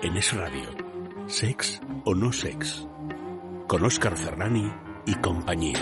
En Es Radio, Sex o No Sex, con Oscar Ferrani y compañía.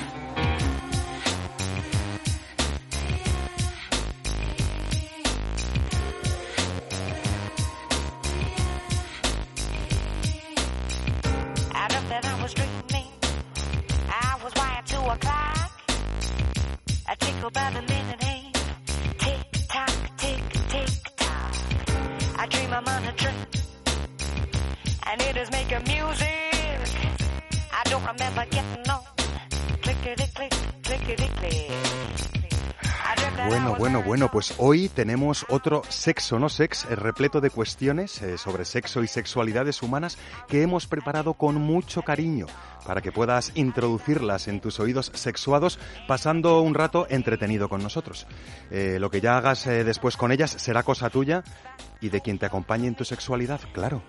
Hoy tenemos otro sexo no sex, eh, repleto de cuestiones eh, sobre sexo y sexualidades humanas que hemos preparado con mucho cariño para que puedas introducirlas en tus oídos sexuados pasando un rato entretenido con nosotros. Eh, lo que ya hagas después con ellas será cosa tuya y de quien te acompañe en tu sexualidad, claro.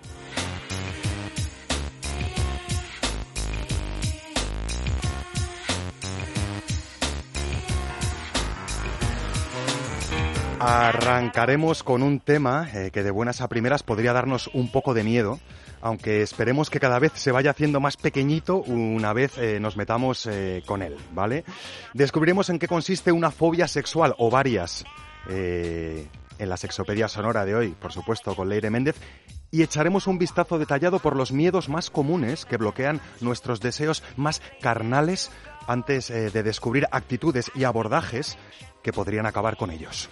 Arrancaremos con un tema eh, que de buenas a primeras podría darnos un poco de miedo, aunque esperemos que cada vez se vaya haciendo más pequeñito una vez eh, nos metamos eh, con él, ¿vale? Descubriremos en qué consiste una fobia sexual o varias en la sexopedia sonora de hoy, por supuesto, con Leire Méndez, y echaremos un vistazo detallado por los miedos más comunes que bloquean nuestros deseos más carnales antes eh, de descubrir actitudes y abordajes que podrían acabar con ellos.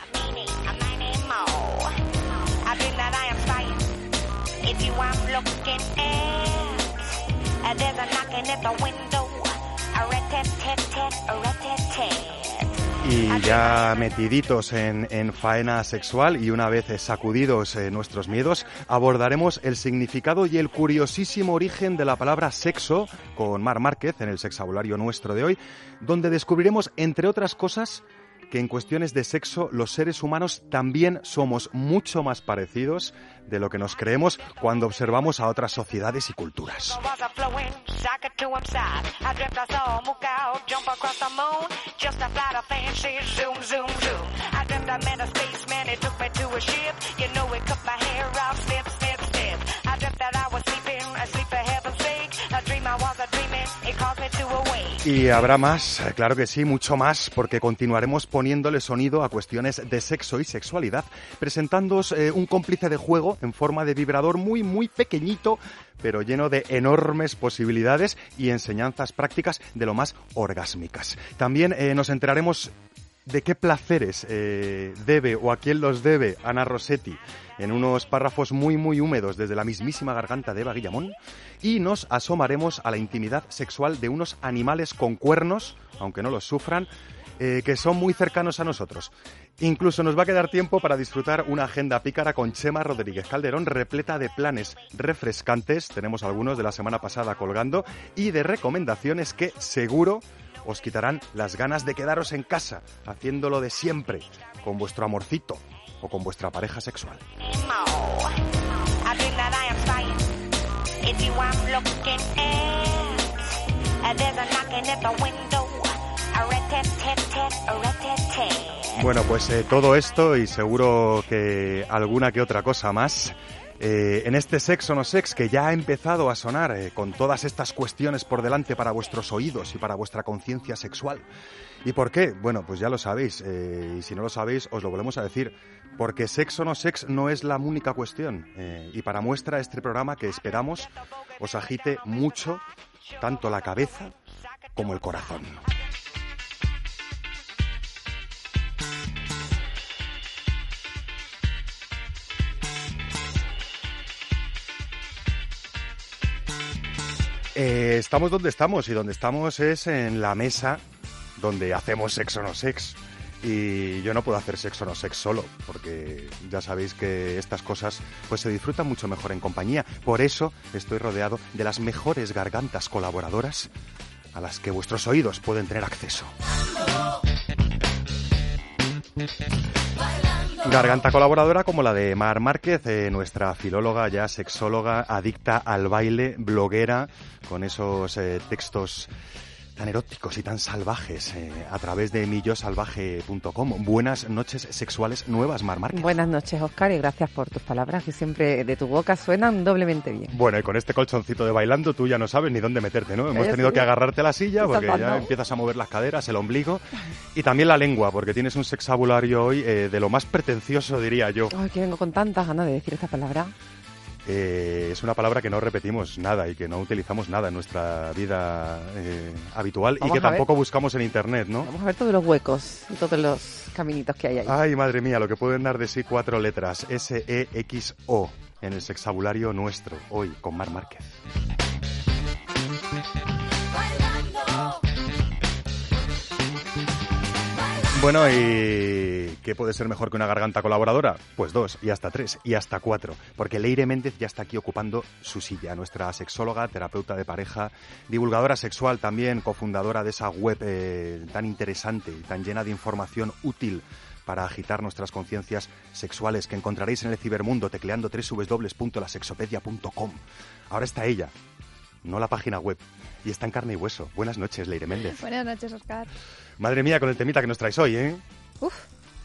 Y ya metiditos en, en faena sexual y una vez sacudidos eh, nuestros miedos, abordaremos el significado y el curiosísimo origen de la palabra sexo con Mar Márquez en el sexabulario nuestro de hoy, donde descubriremos, entre otras cosas, que en cuestiones de sexo los seres humanos también somos mucho más parecidos de lo que nos creemos cuando observamos a otras sociedades y culturas. Y habrá más, claro que sí, mucho más, porque continuaremos poniéndole sonido a cuestiones de sexo y sexualidad, presentándoos eh, un cómplice de juego en forma de vibrador muy, muy pequeñito, pero lleno de enormes posibilidades y enseñanzas prácticas de lo más orgásmicas. También eh, nos enteraremos de qué placeres eh, debe o a quién los debe Ana Rossetti en unos párrafos muy muy húmedos desde la mismísima garganta de Eva Guillamón y nos asomaremos a la intimidad sexual de unos animales con cuernos, aunque no los sufran, eh, que son muy cercanos a nosotros. Incluso nos va a quedar tiempo para disfrutar una agenda pícara con Chema Rodríguez Calderón repleta de planes refrescantes, tenemos algunos de la semana pasada colgando, y de recomendaciones que seguro os quitarán las ganas de quedaros en casa, haciéndolo de siempre, con vuestro amorcito o con vuestra pareja sexual. Bueno, pues eh, todo esto y seguro que alguna que otra cosa más. Eh, en este Sexo no Sex que ya ha empezado a sonar eh, con todas estas cuestiones por delante para vuestros oídos y para vuestra conciencia sexual. ¿Y por qué? Bueno, pues ya lo sabéis, eh, y si no lo sabéis os lo volvemos a decir, porque Sexo no Sex no es la única cuestión. eh, y para muestra este programa que esperamos os agite mucho tanto la cabeza como el corazón. Eh, estamos donde estamos y donde estamos es en la mesa donde hacemos sexo no sex. Y yo no puedo hacer sexo no sex solo, porque ya sabéis que estas cosas pues se disfrutan mucho mejor en compañía. Por eso estoy rodeado de las mejores gargantas colaboradoras a las que vuestros oídos pueden tener acceso. Garganta colaboradora como la de Mar Márquez, eh, nuestra filóloga, ya sexóloga, adicta al baile, bloguera, con esos eh, textos tan eróticos y tan salvajes eh, a través de millosalvaje.com. Buenas noches sexuales nuevas, Mar Márquez. Buenas noches, Oscar, y gracias por tus palabras que siempre de tu boca suenan doblemente bien. Bueno, y con este colchoncito de bailando tú ya no sabes ni dónde meterte, ¿no? Hemos Eh, tenido sí. que agarrarte a la silla porque ya empiezas a mover las caderas, el ombligo y también la lengua, porque tienes un sexabulario hoy eh, de lo más pretencioso, diría yo. Ay, que vengo con tantas ganas de decir esta palabra. Eh, es una palabra que no repetimos nada y que no utilizamos nada en nuestra vida eh, habitual Vamos y que ver. tampoco buscamos en internet, ¿no? Vamos a ver todos los huecos y todos los caminitos que hay ahí. Ay, madre mía, lo que pueden dar de sí cuatro letras, S-E-X-O, en el sexabulario nuestro, hoy, con Mar Márquez. Bueno, ¿y qué puede ser mejor que una garganta colaboradora? Pues dos, y hasta tres, y hasta cuatro, porque Leire Méndez ya está aquí ocupando su silla, nuestra sexóloga, terapeuta de pareja, divulgadora sexual también, cofundadora de esa web eh, tan interesante y tan llena de información útil para agitar nuestras conciencias sexuales que encontraréis en el cibermundo tecleando www.lasexopedia.com. Ahora está ella, no la página web, y está en carne y hueso. Buenas noches, Leire Méndez. Buenas noches, Oscar. Madre mía, con el temita que nos traes hoy, ¿eh? Uf,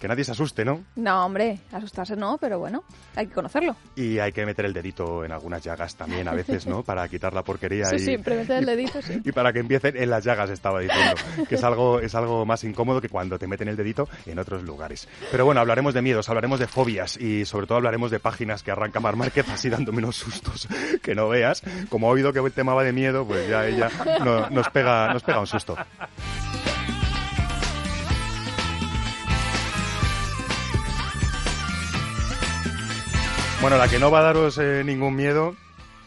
Que nadie se asuste, ¿no? no, hombre, asustarse no, pero bueno, hay que conocerlo. Y hay que meter el dedito en algunas llagas también a veces, ¿no? Para quitar la porquería Sí, y, siempre meter el dedito, sí. y para que empiecen en las llagas, estaba diciendo. Que es algo, es algo más incómodo que cuando te meten el dedito en otros lugares. Pero bueno, hablaremos de miedos, hablaremos de fobias y sobre todo hablaremos de páginas que arranca Mar Márquez así dándome unos sustos que no veas. Como ha oído que el tema va de miedo, pues ya ella no- nos, pega, nos pega un susto. Bueno, la que no va a daros eh, ningún miedo,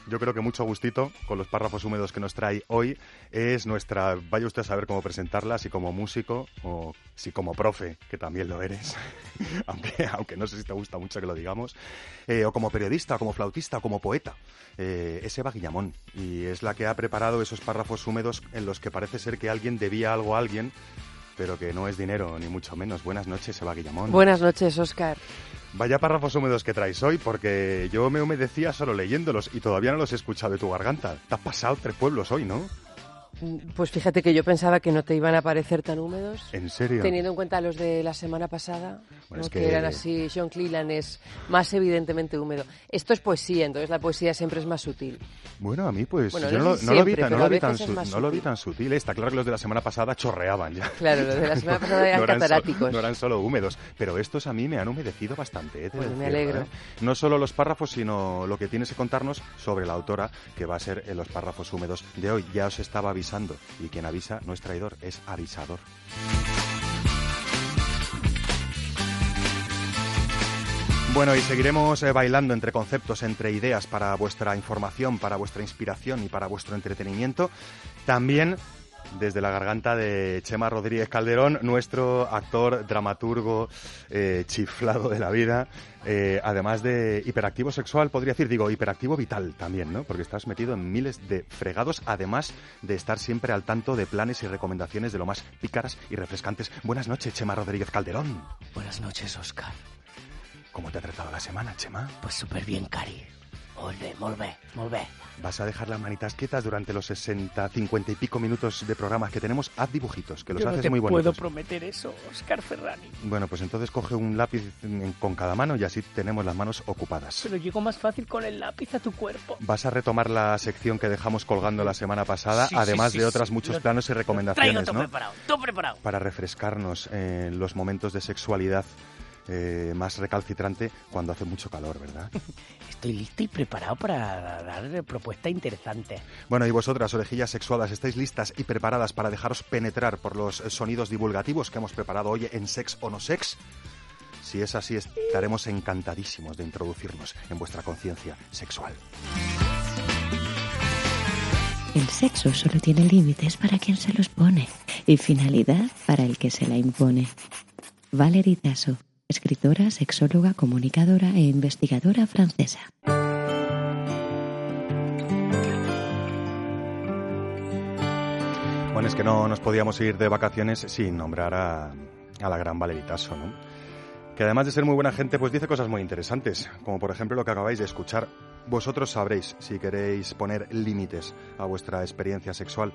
yo creo que mucho gustito con los párrafos húmedos que nos trae hoy, es nuestra, vaya usted a saber cómo presentarla, si como músico o si como profe, que también lo eres, aunque, aunque no sé si te gusta mucho que lo digamos, eh, o como periodista, como flautista, o como poeta. Eh, es Eva Guillamón y es la que ha preparado esos párrafos húmedos en los que parece ser que alguien debía algo a alguien, pero que no es dinero, ni mucho menos. Buenas noches, Eva Guillamón. Buenas noches, Oscar. Vaya párrafos húmedos que traes hoy, porque yo me humedecía solo leyéndolos y todavía no los he escuchado de tu garganta. Te has pasado tres pueblos hoy, ¿no? Pues fíjate que yo pensaba que no te iban a parecer tan húmedos. ¿En serio? Teniendo en cuenta los de la semana pasada, Bueno, ¿no? es que... que- eran así, John Cleland es más evidentemente húmedo. Esto es poesía, entonces la poesía siempre es más sutil. Bueno, a mí pues Bueno, yo no lo- vi tan, no pero lo a vi tan, veces es su- más no lo vi sutil. tan sutil. Está claro que los de la semana pasada chorreaban ya. Claro, los de la semana pasada eran no, eran so- cataráticos. no eran solo húmedos, pero estos a mí me han humedecido bastante. de Bueno, me alegro. ¿eh? No solo los párrafos, sino lo que tienes que contarnos sobre la autora, que va a ser en los párrafos húmedos de hoy. Ya os estaba avisando, y quien avisa no es traidor, es avisador. Bueno, y seguiremos eh, bailando entre conceptos, entre ideas para vuestra información, para vuestra inspiración y para vuestro entretenimiento. También desde la garganta de Chema Rodríguez Calderón, nuestro actor, dramaturgo, eh, chiflado de la vida, eh, además de hiperactivo sexual, podría decir, digo, hiperactivo vital también, ¿no? Porque estás metido en miles de fregados, además de estar siempre al tanto de planes y recomendaciones de lo más pícaras y refrescantes. Buenas noches, Chema Rodríguez Calderón. Buenas noches, Oscar. ¿Cómo te ha tratado la semana, Chema? Pues súper bien, Cari. Molt bé, molt bé, molt bé. ¿Vas a dejar las manitas quietas durante los 60, 50 y pico minutos de programas que tenemos? Haz dibujitos, que los Yo no haces te muy puedo bonitos. prometer eso, Oscar Ferrani. Bueno, pues entonces coge un lápiz con cada mano y así tenemos las manos ocupadas. Pero llego más fácil con el lápiz a tu cuerpo. Vas a retomar la sección que dejamos colgando la semana pasada, Sí, además sí, de sí, otras sí. muchos Lo- planos y Traigo recomendaciones, todo ¿no? preparado, todo preparado. Para refrescarnos en los momentos de sexualidad eh, más recalcitrante cuando hace mucho calor, ¿verdad? Estoy listo y preparado para dar propuestas interesantes. Bueno, y vosotras, orejillas sexuadas, ¿estáis listas y preparadas para dejaros penetrar por los sonidos divulgativos que hemos preparado hoy en Sex o No Sex? Si es así, estaremos encantadísimos de introducirnos en vuestra conciencia sexual. El sexo solo tiene límites para quien se los pone y finalidad para el que se la impone. Valerie Tasso, escritora, sexóloga, comunicadora e investigadora francesa. Bueno, es que no nos podíamos ir de vacaciones sin nombrar a, a la gran Valeritaso, ¿no? Que además de ser muy buena gente, pues dice cosas muy interesantes, como por ejemplo lo que acabáis de escuchar. Vosotros sabréis si queréis poner límites a vuestra experiencia sexual.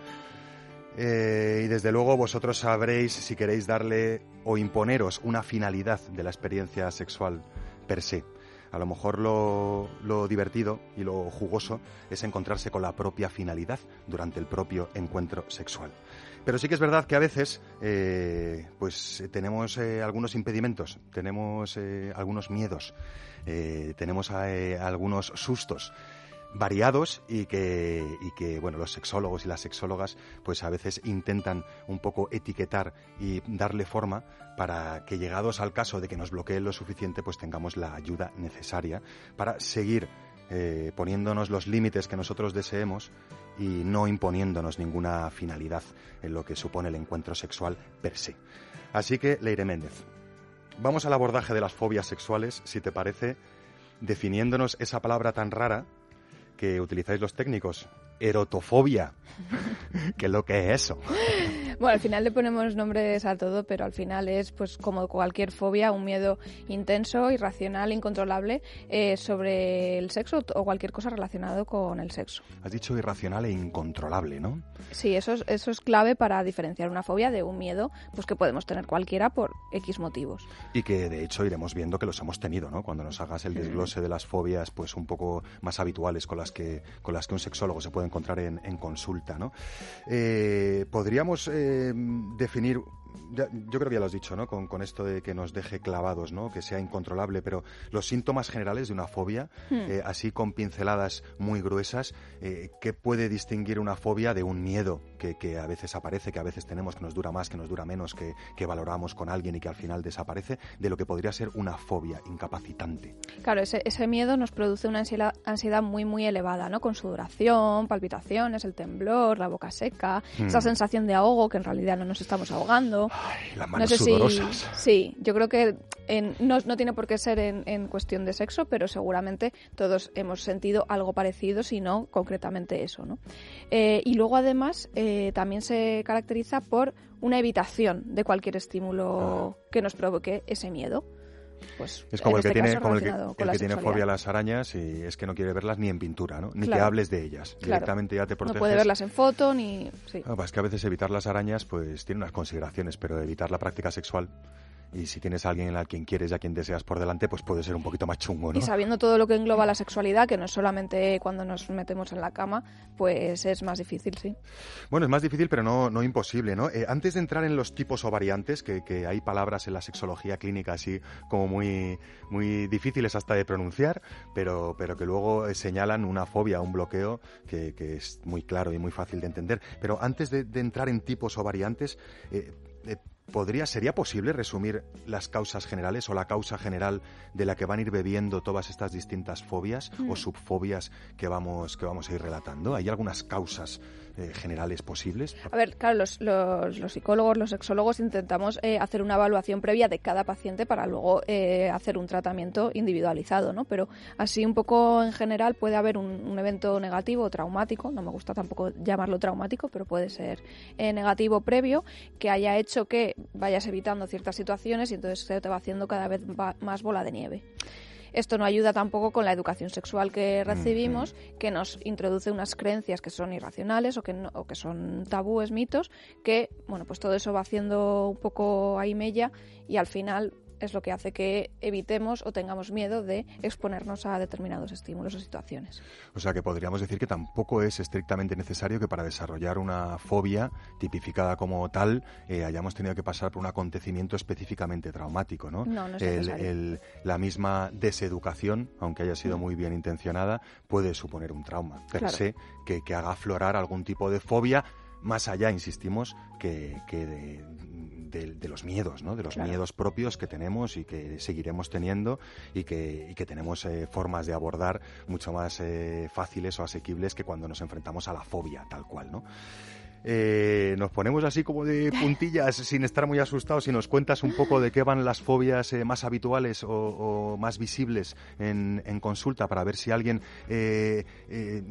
Eh, y desde luego vosotros sabréis si queréis darle o imponeros una finalidad de la experiencia sexual per se. A lo mejor lo, divertido y lo jugoso es encontrarse con la propia finalidad durante el propio encuentro sexual. Pero sí que es verdad que a veces eh, pues eh, tenemos algunos impedimentos, tenemos algunos miedos, tenemos algunos sustos variados y que, y que bueno los sexólogos y las sexólogas pues a veces intentan un poco etiquetar y darle forma para que llegados al caso de que nos bloqueen lo suficiente pues tengamos la ayuda necesaria para seguir eh, poniéndonos los límites que nosotros deseemos y no imponiéndonos ninguna finalidad en lo que supone el encuentro sexual per se. Así que, Leire Méndez, vamos al abordaje de las fobias sexuales, si te parece, definiéndonos esa palabra tan rara que utilizáis los técnicos, erotofobia. ¿Qué es lo que es eso? Bueno, al final le ponemos nombres a todo, pero al final es, pues, como cualquier fobia, un miedo intenso, irracional, incontrolable eh, sobre el sexo o cualquier cosa relacionado con el sexo. Has dicho irracional e incontrolable, ¿no? Sí, eso es, eso es clave para diferenciar una fobia de un miedo, pues que podemos tener cualquiera por X motivos. Y que de hecho iremos viendo que los hemos tenido, ¿no? Cuando nos hagas el desglose de las fobias, pues un poco más habituales con las que, con las que un sexólogo se puede encontrar en, en consulta, ¿no? Eh, Podríamos eh, definir. Ya- yo creo que ya lo has dicho, ¿no? Con, con esto de que nos deje clavados, ¿no? Que sea incontrolable, pero los síntomas generales de una fobia, eh, así con pinceladas muy gruesas, eh, ¿qué puede distinguir una fobia de un miedo que, que a veces aparece, que a veces tenemos, que nos dura más, que nos dura menos, que, que valoramos con alguien y que al final desaparece, de lo que podría ser una fobia incapacitante? Claro, ese, ese miedo nos produce una ansiedad, ansiedad muy, muy elevada, ¿no? Con sudoración, palpitaciones, el temblor, la boca seca, esa sensación de ahogo que en realidad no nos estamos ahogando. Ay, las No sé si. Sí, yo creo que en- no, no tiene por qué ser en, en cuestión de sexo, pero seguramente todos hemos sentido algo parecido, si no concretamente eso, ¿no? Eh, y luego además eh, también se caracteriza por una evitación de cualquier estímulo que nos provoque ese miedo. Pues, Es como en el que este tiene, como el que, el tiene fobia a las arañas y es que no quiere verlas ni en pintura, ¿no? Ni que hables de ellas. Claro. Directamente ya te No proteges. puede verlas en foto ni... Sí. Ah, pues es que a veces evitar las arañas pues tiene unas consideraciones, pero evitar la práctica sexual y si tienes a alguien a quien quieres y a quien deseas por delante, pues puede ser un poquito más chungo, ¿no? Y sabiendo todo lo que engloba la sexualidad, que no es solamente cuando nos metemos en la cama, pues es más difícil, sí. Bueno, es más difícil, pero no, no imposible, ¿no? Eh, antes de entrar en los tipos o variantes, que, que hay palabras en la sexología clínica así como muy, muy difíciles hasta de pronunciar, pero, pero que luego eh, señalan una fobia, un bloqueo que, que es muy claro y muy fácil de entender. Pero antes de, de entrar en tipos o variantes, eh, ¿Podría, ¿Sería posible resumir las causas generales o la causa general de la que van a ir bebiendo todas estas distintas fobias o subfobias que vamos, que vamos a ir relatando? ¿Hay algunas causas eh, generales posibles? A ver, claro, los, los- psicólogos, los sexólogos intentamos eh, hacer una evaluación previa de cada paciente para luego eh, hacer un tratamiento individualizado, ¿no? Pero así un poco en general puede haber un, un evento negativo o traumático, no me gusta tampoco llamarlo traumático, pero puede ser eh, negativo previo, que haya hecho que vayas evitando ciertas situaciones y entonces se te va haciendo cada vez más bola de nieve. Esto no ayuda tampoco con la educación sexual que recibimos, que nos introduce unas creencias que son irracionales o que, no- o que son tabúes, mitos, que, bueno, pues todo eso va haciendo un poco ahí mella y al final es lo que hace que evitemos o tengamos miedo de exponernos a determinados estímulos o situaciones. O sea que podríamos decir que tampoco es estrictamente necesario que para desarrollar una fobia tipificada como tal eh, hayamos tenido que pasar por un acontecimiento específicamente traumático, ¿no? No, no es El- la misma deseducación, aunque haya sido muy bien intencionada, puede suponer un trauma per Claro. se que, que haga aflorar algún tipo de fobia más allá, insistimos, que, que de, de- de los miedos, ¿no? De los Claro. miedos propios que tenemos y que seguiremos teniendo y que, y que tenemos eh, formas de abordar mucho más eh, fáciles o asequibles que cuando nos enfrentamos a la fobia, tal cual, ¿no? Eh, nos ponemos así como de puntillas sin estar muy asustados y nos cuentas un poco de qué van las fobias eh, más habituales o, o más visibles en, en consulta para ver si alguien eh,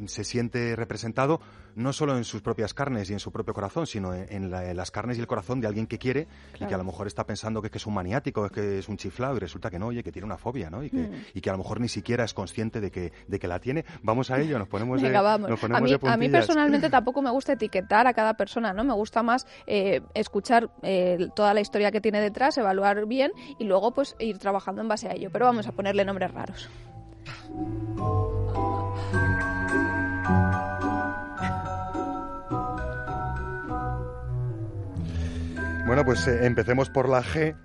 se siente representado no solo en sus propias carnes y en su propio corazón, sino en, en la- en las carnes y el corazón de alguien que quiere y que a lo mejor está pensando que, es que es un maniático, es que es un chiflado y resulta que no, oye, que tiene una fobia, ¿no? Y que, Mm. y que a lo mejor ni siquiera es consciente de que, de que la tiene. Vamos a ello, nos ponemos de, vamos. nos A ponemos mí, de a mí personalmente tampoco me gusta etiquetar a cada persona, ¿no? Me gusta más eh, escuchar eh, toda la historia que tiene detrás, evaluar bien y luego pues ir trabajando en base a ello. Pero vamos a ponerle nombres raros. Bueno, pues eh, empecemos por la G,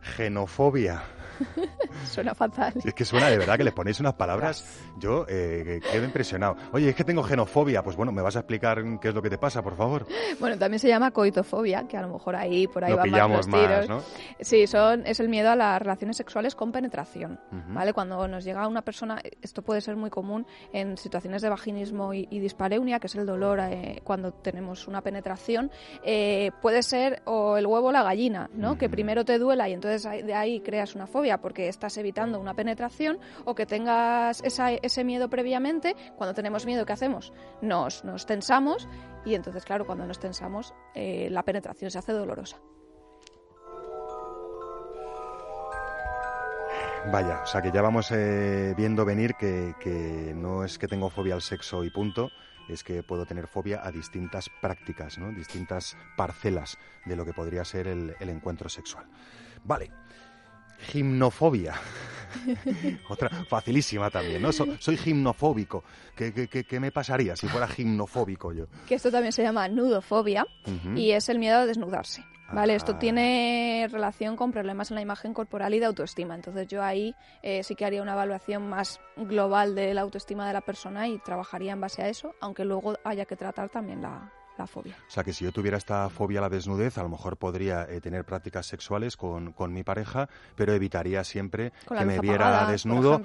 genofobia. Suena fatal. Es que suena de verdad que le ponéis unas palabras. Yo eh, quedo impresionado. Oye, es que tengo genofobia. Pues bueno, ¿me vas a explicar qué es lo que te pasa, por favor? Bueno, también se llama coitofobia, que a lo mejor ahí por ahí Lo van pillamos más los tiros. más, ¿no? Sí, son, es el miedo a las relaciones sexuales con penetración. ¿vale? Cuando nos llega una persona, esto puede ser muy común en situaciones de vaginismo y, y dispareunia, que es el dolor eh, cuando tenemos una penetración, eh, puede ser o el huevo o la gallina, ¿no? Que primero te duela y entonces de ahí creas una fobia porque estás evitando una penetración o que tengas ese miedo previamente. Cuando tenemos miedo, ¿qué hacemos? Nos, tensamos y entonces, claro, cuando nos tensamos, eh, la penetración se hace dolorosa. Vaya, o sea que ya vamos eh, viendo venir que, que no es que tengo fobia al sexo y punto, es que puedo tener fobia a distintas prácticas, ¿no? distintas parcelas de lo que podría ser el, el encuentro sexual. Vale, gimnofobia. Otra facilísima también, ¿no? So- soy gimnofóbico. ¿Qué, qué, qué- qué me pasaría si fuera gimnofóbico yo? que esto también se llama nudofobia y es el miedo a desnudarse. ¿Vale? Esto Ah. tiene relación con problemas en la imagen corporal y de autoestima. Entonces yo ahí eh, sí que haría una evaluación más global de la autoestima de la persona y trabajaría en base a eso, aunque luego haya que tratar también la, la fobia. O sea, que si yo tuviera esta fobia a la desnudez, a lo mejor podría eh, tener prácticas sexuales con, con mi pareja, pero evitaría siempre que me viera apagada, desnudo.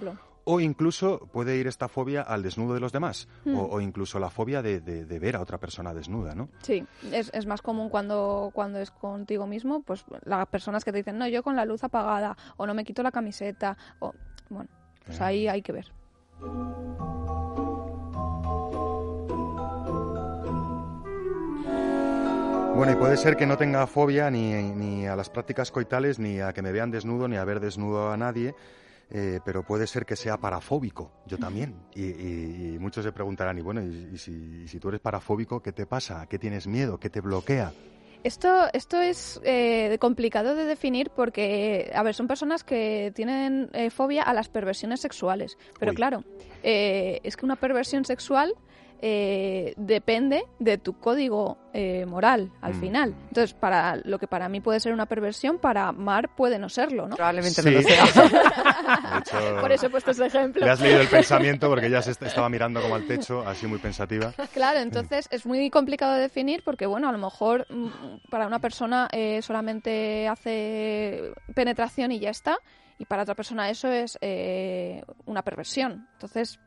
O incluso puede ir esta fobia al desnudo de los demás, Hmm. o, o incluso la fobia de, de- de ver a otra persona desnuda, ¿no? Sí, es, es más común cuando, cuando es contigo mismo, pues las personas que te dicen, no, yo con la luz apagada, o no me quito la camiseta, o bueno, pues Ah. ahí hay que ver. Bueno, y puede ser que no tenga fobia ni, ni a las prácticas coitales, ni a que me vean desnudo, ni a ver desnudo a nadie, eh, pero puede ser que sea parafóbico, yo también. Y, y- y muchos se preguntarán, y bueno, y, y si, tú eres parafóbico, ¿qué te pasa? ¿A qué tienes miedo? ¿Qué te bloquea? Esto, esto es eh, complicado de definir porque, a ver, son personas que tienen eh, fobia a las perversiones sexuales. Pero Uy. claro, eh, es que una perversión sexual eh, depende de tu código eh, moral al Mm. final. Entonces, para lo que para mí puede ser una perversión, para Mar puede no serlo, ¿no? Probablemente Sí. no lo sea. Hecho, Por eso he puesto ese ejemplo. le has leído el pensamiento porque ya se est- estaba mirando como al techo, así muy pensativa. Claro, entonces es muy complicado de definir porque, bueno, a lo mejor mm, para una persona eh, solamente hace penetración y ya está, y para otra persona eso es eh, una perversión. Entonces,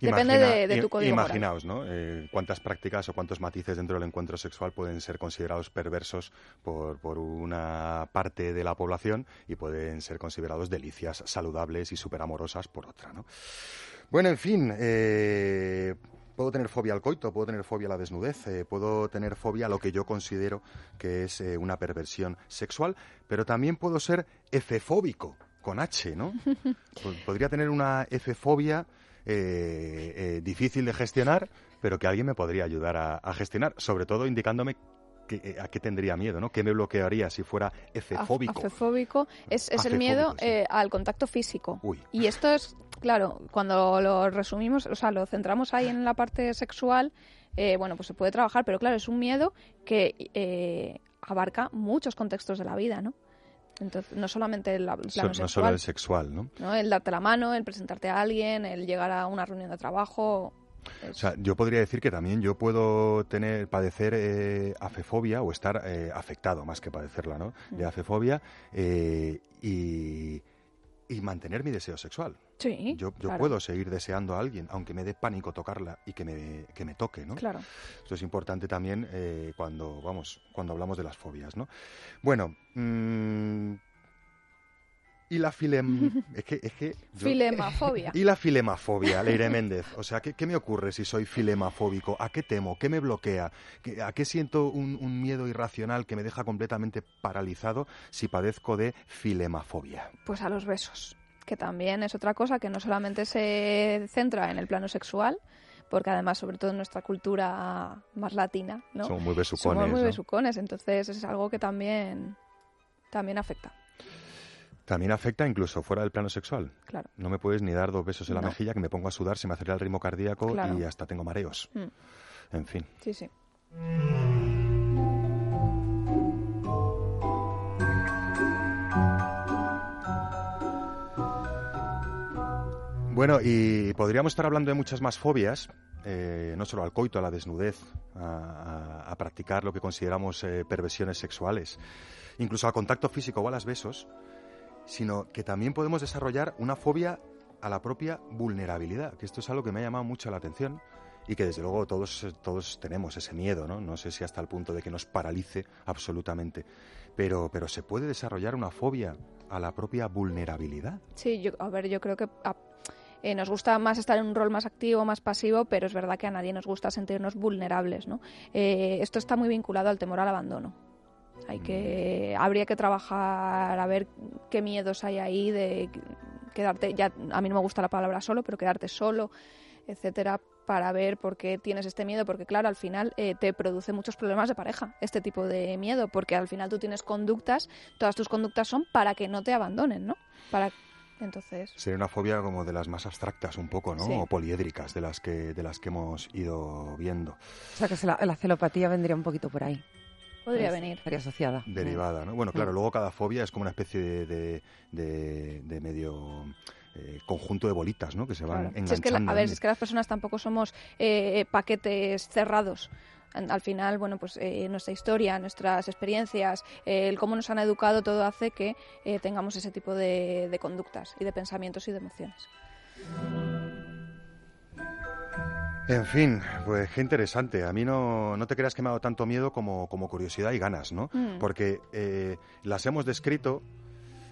Depende de- de tu código moral. Imaginaos, ¿no? Eh, cuántas prácticas o cuántos matices dentro del encuentro sexual pueden ser considerados perversos por, por una parte de la población y pueden ser considerados delicias saludables y superamorosas por otra, ¿no? Bueno, en fin, eh, puedo tener fobia al coito, puedo tener fobia a la desnudez, eh, puedo tener fobia a lo que yo considero que es eh, una perversión sexual, pero también puedo ser efefóbico, con H, ¿no? Pod- Podría tener una efefobia eh, eh, difícil de gestionar, pero que alguien me podría ayudar a, a gestionar, sobre todo indicándome que- eh, a qué tendría miedo, ¿no? ¿Qué me bloquearía si fuera efefóbico? afefóbico es, es el miedo sí. eh, al contacto físico. Uy. Y esto es, claro, cuando lo resumimos, o sea, lo centramos ahí en la parte sexual, eh, bueno, pues se puede trabajar, pero claro, es un miedo que eh, abarca muchos contextos de la vida, ¿no? Entonces, no solamente el, So- plano no solo sexual, el sexual, ¿no? ¿no? El darte la mano, el presentarte a alguien, el llegar a una reunión de trabajo. O sea, yo podría decir que también yo puedo tener, padecer eh, afefobia o estar eh, afectado, más que padecerla, ¿no? De afefobia eh, y, y mantener mi deseo sexual. sí, Yo, yo claro, puedo seguir deseando a alguien, aunque me dé pánico tocarla y que me, que me toque, ¿no? Claro. Esto es importante también eh, cuando, vamos, cuando hablamos de las fobias, ¿no? Bueno, mm, y la filem... es que... Es que yo- Filemafobia. y la filemafobia, Leire Méndez. O sea, ¿qué, qué me ocurre si soy filemafóbico? ¿A qué temo? ¿Qué me bloquea? ¿Qué- ¿A qué siento un, un miedo irracional que me deja completamente paralizado si padezco de filemafobia? Pues a los besos, que también es otra cosa que no solamente se centra en el plano sexual, porque además, sobre todo en nuestra cultura más latina, ¿no? Somos muy besucones. Somos muy ¿no? besucones, entonces es algo que también, también afecta, También afecta incluso fuera del plano sexual. claro. No me puedes ni dar dos besos en la No. mejilla que me pongo a sudar, se me acelera el ritmo cardíaco Claro. y hasta tengo mareos. Mm, En fin. sí, sí. Bueno, y podríamos estar hablando de muchas más fobias, eh, no solo al coito, a la desnudez, a, a- a practicar lo que consideramos eh, perversiones sexuales, incluso al contacto físico o a los besos, sino que también podemos desarrollar una fobia a la propia vulnerabilidad, que esto es algo que me ha llamado mucho la atención y que desde luego todos, todos tenemos ese miedo, ¿no? No sé si hasta el punto de que nos paralice absolutamente, pero, pero se puede desarrollar una fobia a la propia vulnerabilidad. Sí, yo, a ver, yo creo que eh, nos gusta más estar en un rol más activo, más pasivo, pero es verdad que a nadie nos gusta sentirnos vulnerables, ¿no? Eh, esto está muy vinculado al temor al abandono. Hay que, habría que trabajar a ver qué miedos hay ahí de quedarte, ya a mí no me gusta la palabra solo, pero quedarte solo, etcétera, para ver por qué tienes este miedo, porque claro, al final eh, te produce muchos problemas de pareja, este tipo de miedo, porque al final tú tienes conductas, todas tus conductas son para que no te abandonen, ¿no? Para entonces, Sería una fobia como de las más abstractas un poco, ¿no? Sí. O poliédricas de las que de las que hemos ido viendo. O sea que la, la celopatía vendría un poquito por ahí. Podría Es- venir. Estaría asociada. Derivada, ¿no? Bueno, claro, luego cada fobia es como una especie de, de, de- de medio eh, conjunto de bolitas, ¿no? Que se van Claro. enganchando. Si es que, la- a ver, si es que las personas tampoco somos eh, paquetes cerrados. Al al final, bueno, pues eh, nuestra historia, nuestras experiencias, eh, el cómo nos han educado, todo hace que eh, tengamos ese tipo de, de conductas y de pensamientos y de emociones. En fin, pues qué interesante. A mí no, no te creas que me ha dado tanto miedo como, como curiosidad y ganas, ¿no? Mm. Porque eh, las hemos descrito,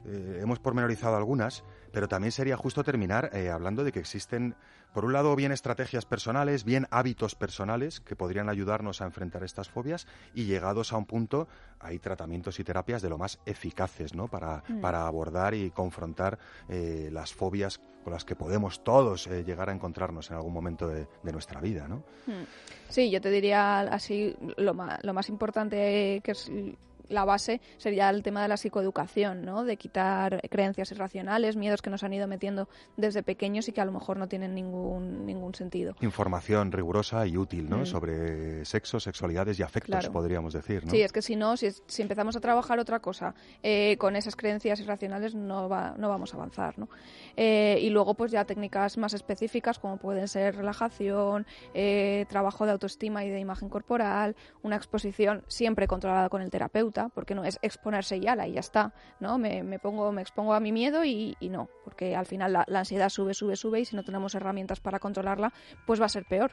eh, hemos pormenorizado algunas, pero también sería justo terminar eh, hablando de que existen, por un lado, bien estrategias personales, bien hábitos personales que podrían ayudarnos a enfrentar estas fobias y llegados a un punto hay tratamientos y terapias de lo más eficaces, ¿no? Para, Mm. para abordar y confrontar eh, las fobias con las que podemos todos eh, llegar a encontrarnos en algún momento de, de nuestra vida, ¿no? Mm. Sí, yo te diría así, lo más, lo más importante que es la base sería el tema de la psicoeducación, ¿no? De quitar creencias irracionales, miedos que nos han ido metiendo desde pequeños y que a lo mejor no tienen ningún, ningún sentido. Información rigurosa y útil, ¿no? Mm. Sobre sexo, sexualidades y afectos, Claro. podríamos decir, ¿no? Sí, es que si no, si, si empezamos a trabajar otra cosa eh, con esas creencias irracionales, no, va, no vamos a avanzar, ¿no? Eh, y luego, pues ya técnicas más específicas, como pueden ser relajación, eh, trabajo de autoestima y de imagen corporal, una exposición siempre controlada con el terapeuta, porque no es exponerse y ala, y ya está, ¿no? Me, me pongo, me expongo a mi miedo y, y no, porque al final la, la ansiedad sube, sube, sube, y si no tenemos herramientas para controlarla, pues va a ser peor.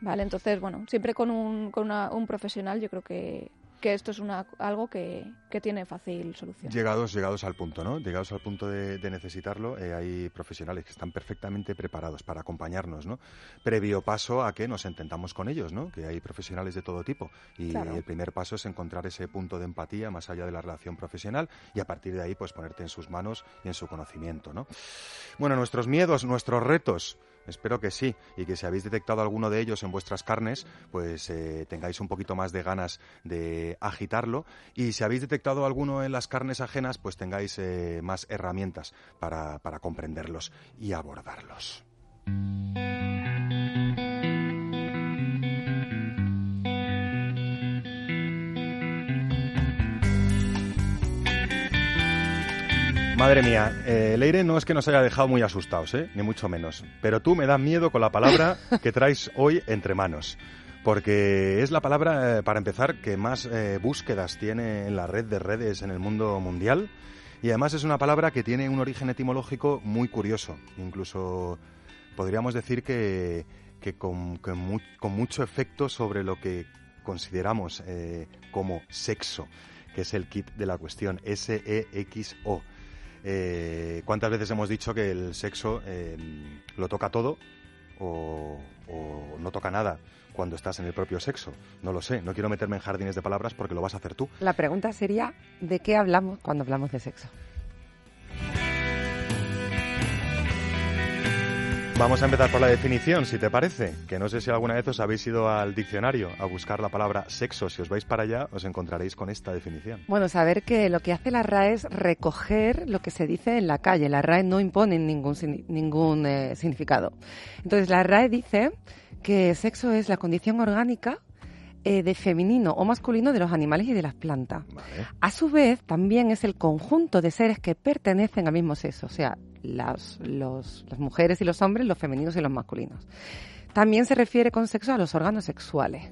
Vale, entonces, bueno, siempre con un, con una- un profesional yo creo que, que esto es una, algo que, que tiene fácil solución. Llegados, llegados al punto, ¿no? Llegados al punto de, de necesitarlo, eh, hay profesionales que están perfectamente preparados para acompañarnos, ¿no? Previo paso a que nos entendamos con ellos, ¿no? Que hay profesionales de todo tipo. Y Claro. el primer paso es encontrar ese punto de empatía más allá de la relación profesional y a partir de ahí, pues ponerte en sus manos y en su conocimiento, ¿no? Bueno, nuestros miedos, nuestros retos. Espero que sí, y que si habéis detectado alguno de ellos en vuestras carnes, pues eh, tengáis un poquito más de ganas de agitarlo. Y si habéis detectado alguno en las carnes ajenas, pues tengáis eh, más herramientas para, para comprenderlos y abordarlos. Madre mía, eh, Leire no es que nos haya dejado muy asustados, ¿eh? ni mucho menos. Pero tú me das miedo con la palabra que traes hoy entre manos. Porque es la palabra, eh, para empezar, que más eh, búsquedas tiene en la red de redes en el mundo mundial. Y además es una palabra que tiene un origen etimológico muy curioso. Incluso podríamos decir que, que con, con mu- con mucho efecto sobre lo que consideramos eh, como sexo, que es el kit de la cuestión, S-E-X-O. Eh, ¿Cuántas veces hemos dicho que el sexo eh, lo toca todo o, o no toca nada cuando estás en el propio sexo? No lo sé, no quiero meterme en jardines de palabras porque lo vas a hacer tú. La pregunta sería, ¿de qué hablamos cuando hablamos de sexo? Vamos a empezar por la definición, si te parece, que no sé si alguna vez os habéis ido al diccionario a buscar la palabra sexo. Si os vais para allá, os encontraréis con esta definición. Bueno, saber que lo que hace la RAE es recoger lo que se dice en la calle. La RAE no impone ningún, ningún eh, significado. Entonces, la RAE dice que sexo es la condición orgánica eh, de femenino o masculino de los animales y de las plantas. Vale. A su vez, también es el conjunto de seres que pertenecen al mismo sexo, o sea, las, los- las mujeres y los hombres, los femeninos y los masculinos. También se refiere con sexo a los órganos sexuales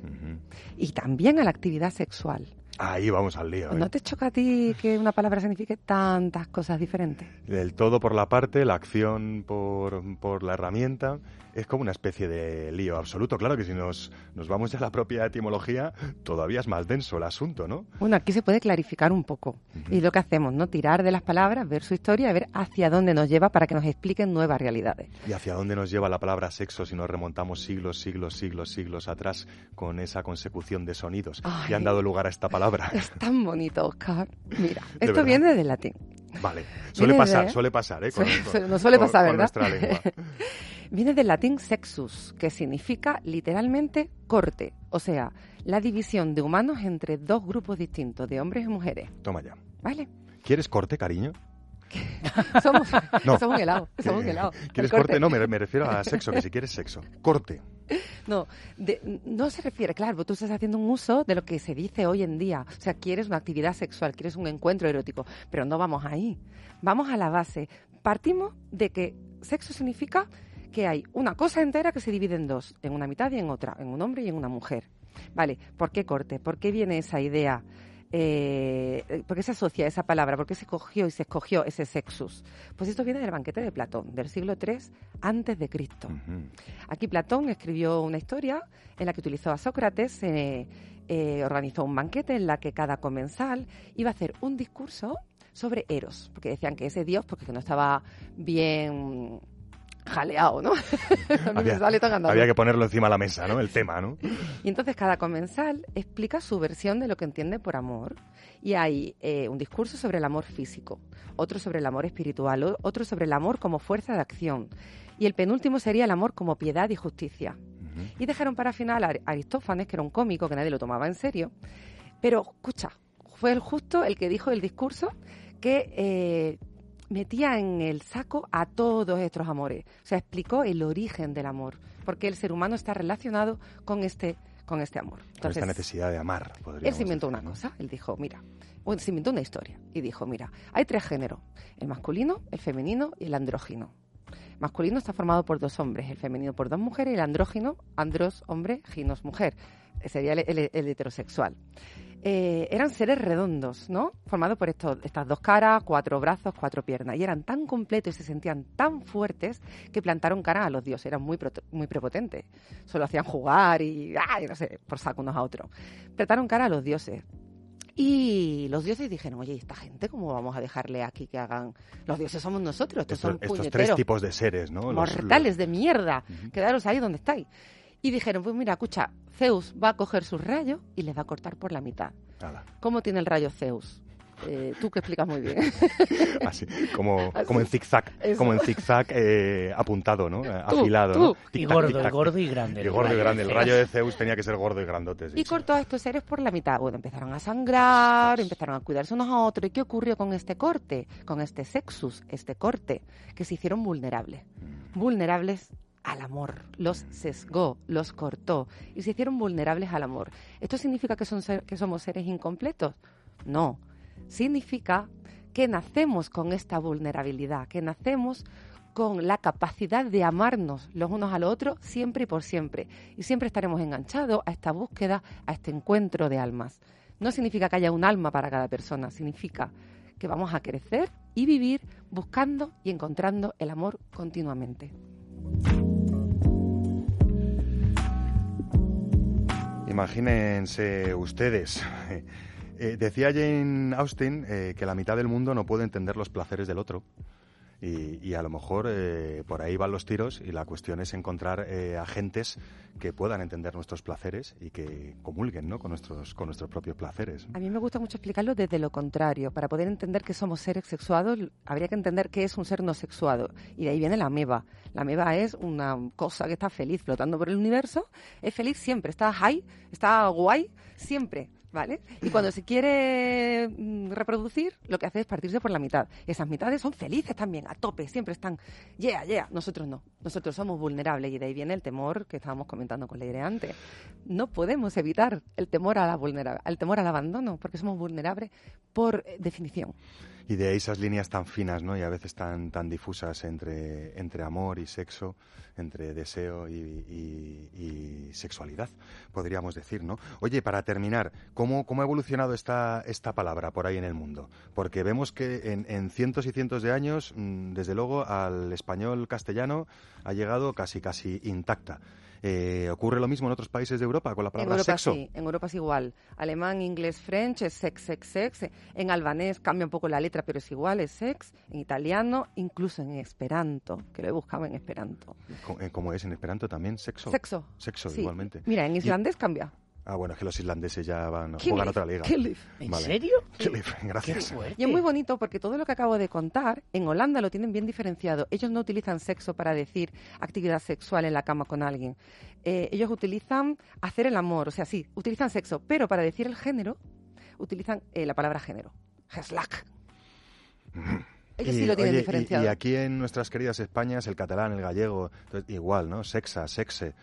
y también a la actividad sexual. Ahí vamos al lío. ¿eh? ¿No te choca a ti que una palabra signifique tantas cosas diferentes? El todo por la parte, la acción por, por la herramienta. Es como una especie de lío absoluto. Claro que si nos, nos vamos ya a la propia etimología, todavía es más denso el asunto, ¿no? Bueno, aquí se puede clarificar un poco. Y lo que hacemos, ¿no? Tirar de las palabras, ver su historia y ver hacia dónde nos lleva para que nos expliquen nuevas realidades. ¿Y hacia dónde nos lleva la palabra sexo si nos remontamos siglos, siglos, siglos, siglos atrás con esa consecución de sonidos Ay. que han dado lugar a esta palabra? Es tan bonito, Oscar. Mira, esto verdad. viene del latín. Vale, suele pasar, suele pasar, ¿eh? Con- Suele- no suele con- pasar, con ¿verdad? nuestra lengua. Viene del latín sexus, que significa literalmente corte, o sea, la división de humanos entre dos grupos distintos, de hombres y mujeres. Toma ya. ¿Vale? ¿Quieres corte, cariño? Somos, No. somos un helado, somos un helado. ¿Quieres corte? No, me, me refiero a sexo, que si quieres sexo. Corte. No, de- no se refiere, claro, tú estás haciendo un uso de lo que se dice hoy en día. O sea, quieres una actividad sexual, quieres un encuentro erótico, pero no vamos ahí. Vamos a la base. Partimos de que sexo significa que hay una cosa entera que se divide en dos, en una mitad y en otra, en un hombre y en una mujer. Vale, ¿por qué corte? ¿Por qué viene esa idea? Eh, ¿Por qué se asocia esa palabra? ¿Por qué se cogió y se escogió ese sexus? Pues esto viene del banquete de Platón, del siglo III antes de Cristo. Aquí Platón escribió una historia en la que utilizó a Sócrates, eh, eh, organizó un banquete en la que cada comensal iba a hacer un discurso sobre Eros, porque decían que ese dios, porque no estaba bien jaleado, ¿no? Había, sale tan andando. había que ponerlo encima de la mesa, ¿no? El tema, ¿no? Y entonces cada comensal explica su versión de lo que entiende por amor. Y hay eh, un discurso sobre el amor físico, otro sobre el amor espiritual, otro sobre el amor como fuerza de acción. Y el penúltimo sería el amor como piedad y justicia. Y dejaron para final a Ar- Aristófanes, que era un cómico que nadie lo tomaba en serio. Pero escucha, fue el justo el que dijo el discurso que eh, metía en el saco a todos estos amores. O sea, explicó el origen del amor, porque el ser humano está relacionado con este, con este amor. Con esta necesidad de amar, él se inventó decir, una ¿no? cosa. Él dijo, mira, bueno, se inventó una historia. Y dijo, mira, hay tres géneros. El masculino, el femenino y el andrógino. Masculino está formado por dos hombres, el femenino por dos mujeres y el andrógino, andros, hombre, ginos, mujer. Eh, Sería el, heterosexual. Eh, eran seres redondos, ¿no? Formados por estas dos caras, cuatro brazos, cuatro piernas. Y eran tan completos y se sentían tan fuertes que plantaron cara a los dioses. Eran muy, muy prepotentes. Solo hacían jugar y, ay, no sé, por saco unos a otros. Plantaron cara a los dioses. Y los dioses dijeron, oye, ¿y esta gente cómo vamos a dejarle aquí que hagan? Los dioses somos nosotros, estos, Estos, son estos tres puñeteros tipos de seres, ¿no? Mortales los- de mierda. Ujú. Quedaros ahí donde estáis. Y dijeron, pues mira, escucha, Zeus va a coger sus rayos y les va a cortar por la mitad. ¿Cómo tiene el rayo Zeus? Eh, tú que explicas muy bien. así, como, Así. como en zigzag, Eso. como en zigzag eh, apuntado, ¿no? Eh, Tú, Afilado, tú. ¿no? Y gordo, y gordo y grande. Y gordo y grande. El rayo de Zeus tenía que ser gordo y grandote. sí, y cortó a estos seres por la mitad. Bueno, empezaron a sangrar, empezaron a cuidarse unos a otros. ¿Y qué ocurrió con este corte? Con este sexus, este corte, que se hicieron vulnerables. Vulnerables al amor. Los sesgó, los cortó y se hicieron vulnerables al amor. ¿Esto significa que, son ser- que somos seres incompletos? No. Significa que nacemos con esta vulnerabilidad, que nacemos con la capacidad de amarnos los unos a los otros siempre y por siempre. Y siempre estaremos enganchados a esta búsqueda, a este encuentro de almas. No significa que haya un alma para cada persona, significa que vamos a crecer y vivir buscando y encontrando el amor continuamente. Imagínense ustedes. Eh, decía Jane Austen eh, que la mitad del mundo no puede entender los placeres del otro. Y, a lo mejor eh, por ahí van los tiros y la cuestión es encontrar eh, agentes que puedan entender nuestros placeres y que comulguen ¿no? con, nuestros, con nuestros propios placeres. A mí me gusta mucho explicarlo desde lo contrario. Para poder entender que somos seres sexuados, habría que entender qué es un ser no sexuado. Y de ahí viene la ameba. La ameba es una cosa que está feliz flotando por el universo. Es feliz siempre. Está high, está guay, siempre. ¿Vale? Y cuando se quiere mm, reproducir, lo que hace es partirse por la mitad. Esas mitades son felices también, a tope, siempre están, yeah, yeah. Nosotros no. Nosotros somos vulnerables y de ahí viene el temor que estábamos comentando con Leire antes. No podemos evitar el temor a la al temor al abandono, porque somos vulnerables por eh, definición. Y de ahí esas líneas tan finas, ¿no? Y a veces tan, tan difusas entre, entre amor y sexo, entre deseo y, y- y sexualidad, podríamos decir, ¿no? Oye, para terminar, ¿cómo, cómo ha evolucionado esta, esta palabra por ahí en el mundo? Porque vemos que en, en cientos y cientos de años, mm, desde luego, al español castellano ha llegado casi, casi intacta. Eh, ¿Ocurre lo mismo en otros países de Europa con la En palabra Europa sexo? sí, en Europa es igual. Alemán, inglés, French es sex, sex, sex. En albanés cambia un poco la letra, pero es igual, es sex. En italiano, incluso en esperanto, que lo he buscado en esperanto. Co- eh, ¿Cómo es en esperanto también? ¿Sexo? Sexo. Sexo, Sí. igualmente. Mira, en Y- islandés cambia. Ah, bueno, es que los islandeses ya van, juegan otra liga. ¿En Vale. serio? Kilif, gracias. Y es muy bonito porque todo lo que acabo de contar, en Holanda lo tienen bien diferenciado. Ellos no utilizan sexo para decir actividad sexual en la cama con alguien. Eh, ellos utilizan hacer el amor, o sea, sí, utilizan sexo, pero para decir el género, utilizan eh, la palabra género. Geslack. Ellos sí Y, lo tienen oye, y- diferenciado. Y, aquí en nuestras queridas Españas, el catalán, el gallego, entonces, igual, ¿no? Sexa, sexe,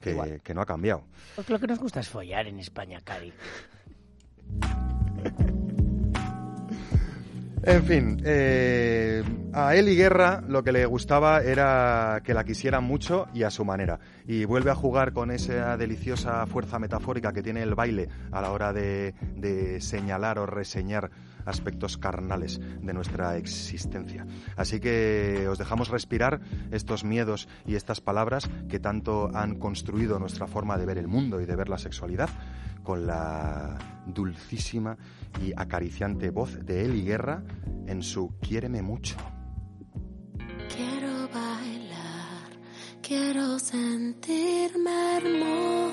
que, no ha cambiado. Porque lo que nos gusta es follar en España, Cari. En fin, eh, a Eli Guerra lo que le gustaba era que la quisieran mucho y a su manera. Y vuelve a jugar con esa deliciosa fuerza metafórica que tiene el baile a la hora de, de señalar o reseñar aspectos carnales de nuestra existencia. Así que os dejamos respirar estos miedos y estas palabras que tanto han construido nuestra forma de ver el mundo y de ver la sexualidad con la dulcísima y acariciante voz de Eli Guerra en su Quiéreme mucho. Quiero bailar, quiero sentirme hermosa.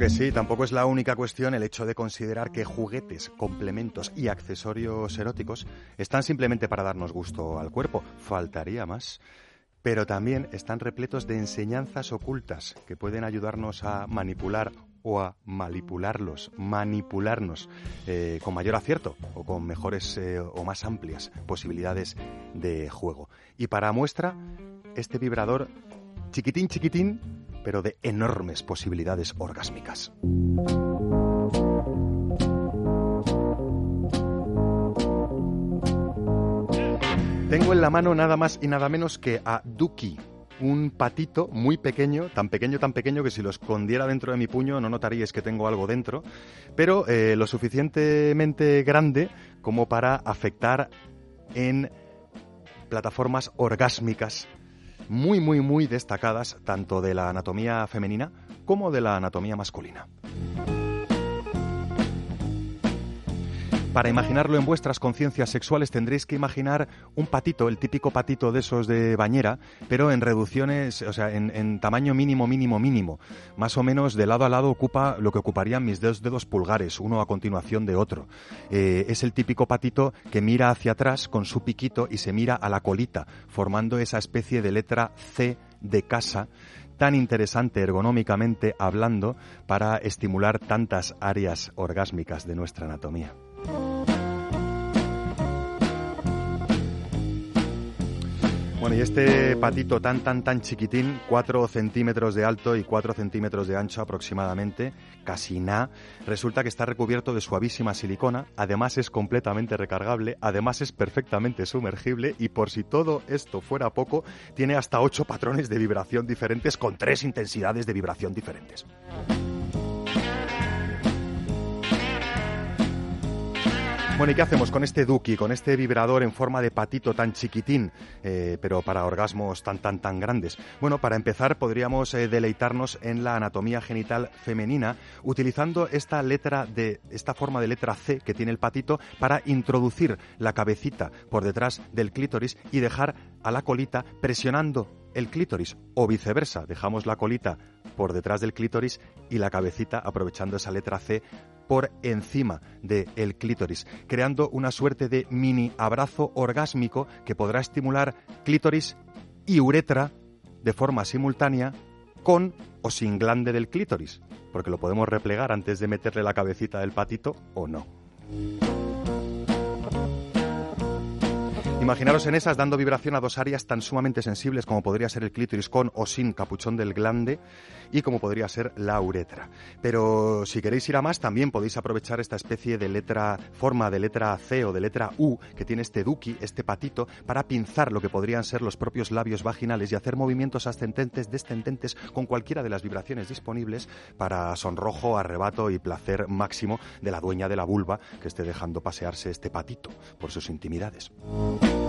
Que sí, tampoco es la única cuestión el hecho de considerar que juguetes, complementos y accesorios eróticos están simplemente para darnos gusto al cuerpo. Faltaría más. Pero también están repletos de enseñanzas ocultas que pueden ayudarnos a manipular o a manipularlos, manipularnos eh, con mayor acierto o con mejores eh, o más amplias posibilidades de juego. Y para muestra, este vibrador chiquitín, chiquitín, pero de enormes posibilidades orgásmicas. Tengo en la mano nada más y nada menos que a Duki, un patito muy pequeño, tan pequeño, tan pequeño que si lo escondiera dentro de mi puño no notaríais que tengo algo dentro, pero eh, lo suficientemente grande como para afectar en plataformas orgásmicas muy, muy, muy destacadas, tanto de la anatomía femenina como de la anatomía masculina. Para imaginarlo en vuestras conciencias sexuales tendréis que imaginar un patito, el típico patito de esos de bañera, pero en reducciones, o sea, en, tamaño mínimo, mínimo, mínimo. Más o menos de lado a lado ocupa lo que ocuparían mis dos dedos pulgares, uno a continuación de otro. Eh, es el típico patito que mira hacia atrás con su piquito y se mira a la colita, formando esa especie de letra C de casa tan interesante ergonómicamente hablando para estimular tantas áreas orgásmicas de nuestra anatomía. Y este patito tan, tan, tan chiquitín, 4 centímetros de alto y 4 centímetros de ancho aproximadamente, casi nada, resulta que está recubierto de suavísima silicona, además es completamente recargable, además es perfectamente sumergible y por si todo esto fuera poco, tiene hasta 8 patrones de vibración diferentes con 3 intensidades de vibración diferentes. Bueno, ¿y qué hacemos con este Duki, con este vibrador en forma de patito tan chiquitín, eh, pero para orgasmos tan, tan, tan grandes? Bueno, para empezar podríamos eh, deleitarnos en la anatomía genital femenina utilizando esta letra de, esta forma de letra C que tiene el patito para introducir la cabecita por detrás del clítoris y dejar a la colita presionando el clítoris o viceversa, dejamos la colita por detrás del clítoris y la cabecita aprovechando esa letra C por encima del clítoris, creando una suerte de mini abrazo orgásmico que podrá estimular clítoris y uretra de forma simultánea con o sin glande del clítoris, porque lo podemos replegar antes de meterle la cabecita del patito o no. Imaginaros en esas dando vibración a dos áreas tan sumamente sensibles como podría ser el clítoris con o sin capuchón del glande y como podría ser la uretra. Pero si queréis ir a más, también podéis aprovechar esta especie de letra, forma de letra C o de letra U que tiene este duki, este patito, para pinzar lo que podrían ser los propios labios vaginales y hacer movimientos ascendentes, descendentes con cualquiera de las vibraciones disponibles para sonrojo, arrebato y placer máximo de la dueña de la vulva que esté dejando pasearse este patito por sus intimidades.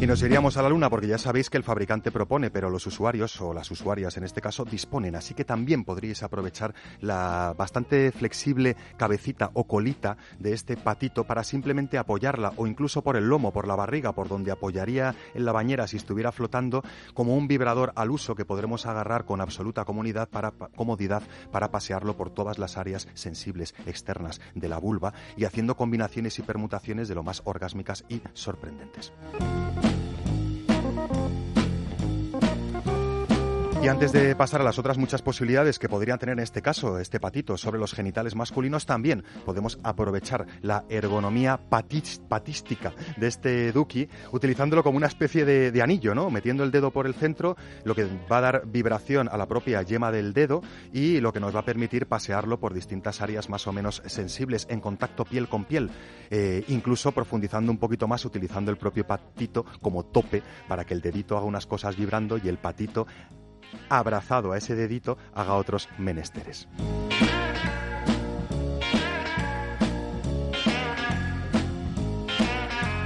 Y nos iríamos a la Luna porque ya sabéis que el fabricante propone, pero los usuarios o las usuarias en este caso disponen. Así que también podríais aprovechar la bastante flexible cabecita o colita de este patito para simplemente apoyarla o incluso por el lomo, por la barriga, por donde apoyaría en la bañera si estuviera flotando, como un vibrador al uso que podremos agarrar con absoluta para, comodidad para pasearlo por todas las áreas sensibles externas de la vulva y haciendo combinaciones y permutaciones de lo más orgásmicas y sorprendentes. Y antes de pasar a las otras muchas posibilidades que podrían tener en este caso este patito sobre los genitales masculinos, también podemos aprovechar la ergonomía patística de este Duki utilizándolo como una especie de, de anillo, ¿no? Metiendo el dedo por el centro, lo que va a dar vibración a la propia yema del dedo y lo que nos va a permitir pasearlo por distintas áreas más o menos sensibles en contacto piel con piel, eh, incluso profundizando un poquito más utilizando el propio patito como tope para que el dedito haga unas cosas vibrando y el patito abrazado a ese dedito haga otros menesteres.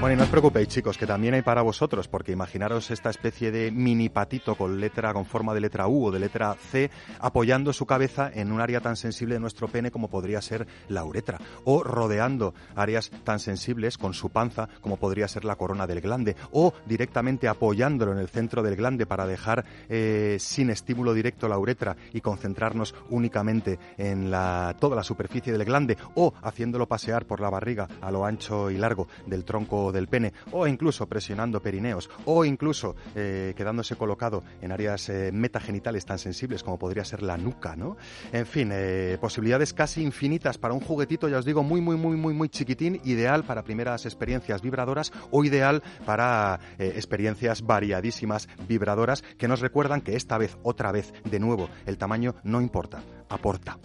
Bueno, y no os preocupéis, chicos, que también hay para vosotros, porque imaginaros esta especie de mini patito con letra, con forma de letra U o de letra C, apoyando su cabeza en un área tan sensible de nuestro pene como podría ser la uretra, o rodeando áreas tan sensibles con su panza como podría ser la corona del glande, o directamente apoyándolo en el centro del glande para dejar eh, sin estímulo directo la uretra y concentrarnos únicamente en la, toda la superficie del glande, o haciéndolo pasear por la barriga a lo ancho y largo del tronco del pene, o incluso presionando perineos, o incluso eh, quedándose colocado en áreas eh, metagenitales tan sensibles como podría ser la nuca, ¿no? En fin, eh, posibilidades casi infinitas para un juguetito, ya os digo, muy, muy, muy, muy, muy chiquitín, ideal para primeras experiencias vibradoras o ideal para eh, experiencias variadísimas vibradoras que nos recuerdan que esta vez, otra vez, de nuevo, el tamaño no importa, aporta.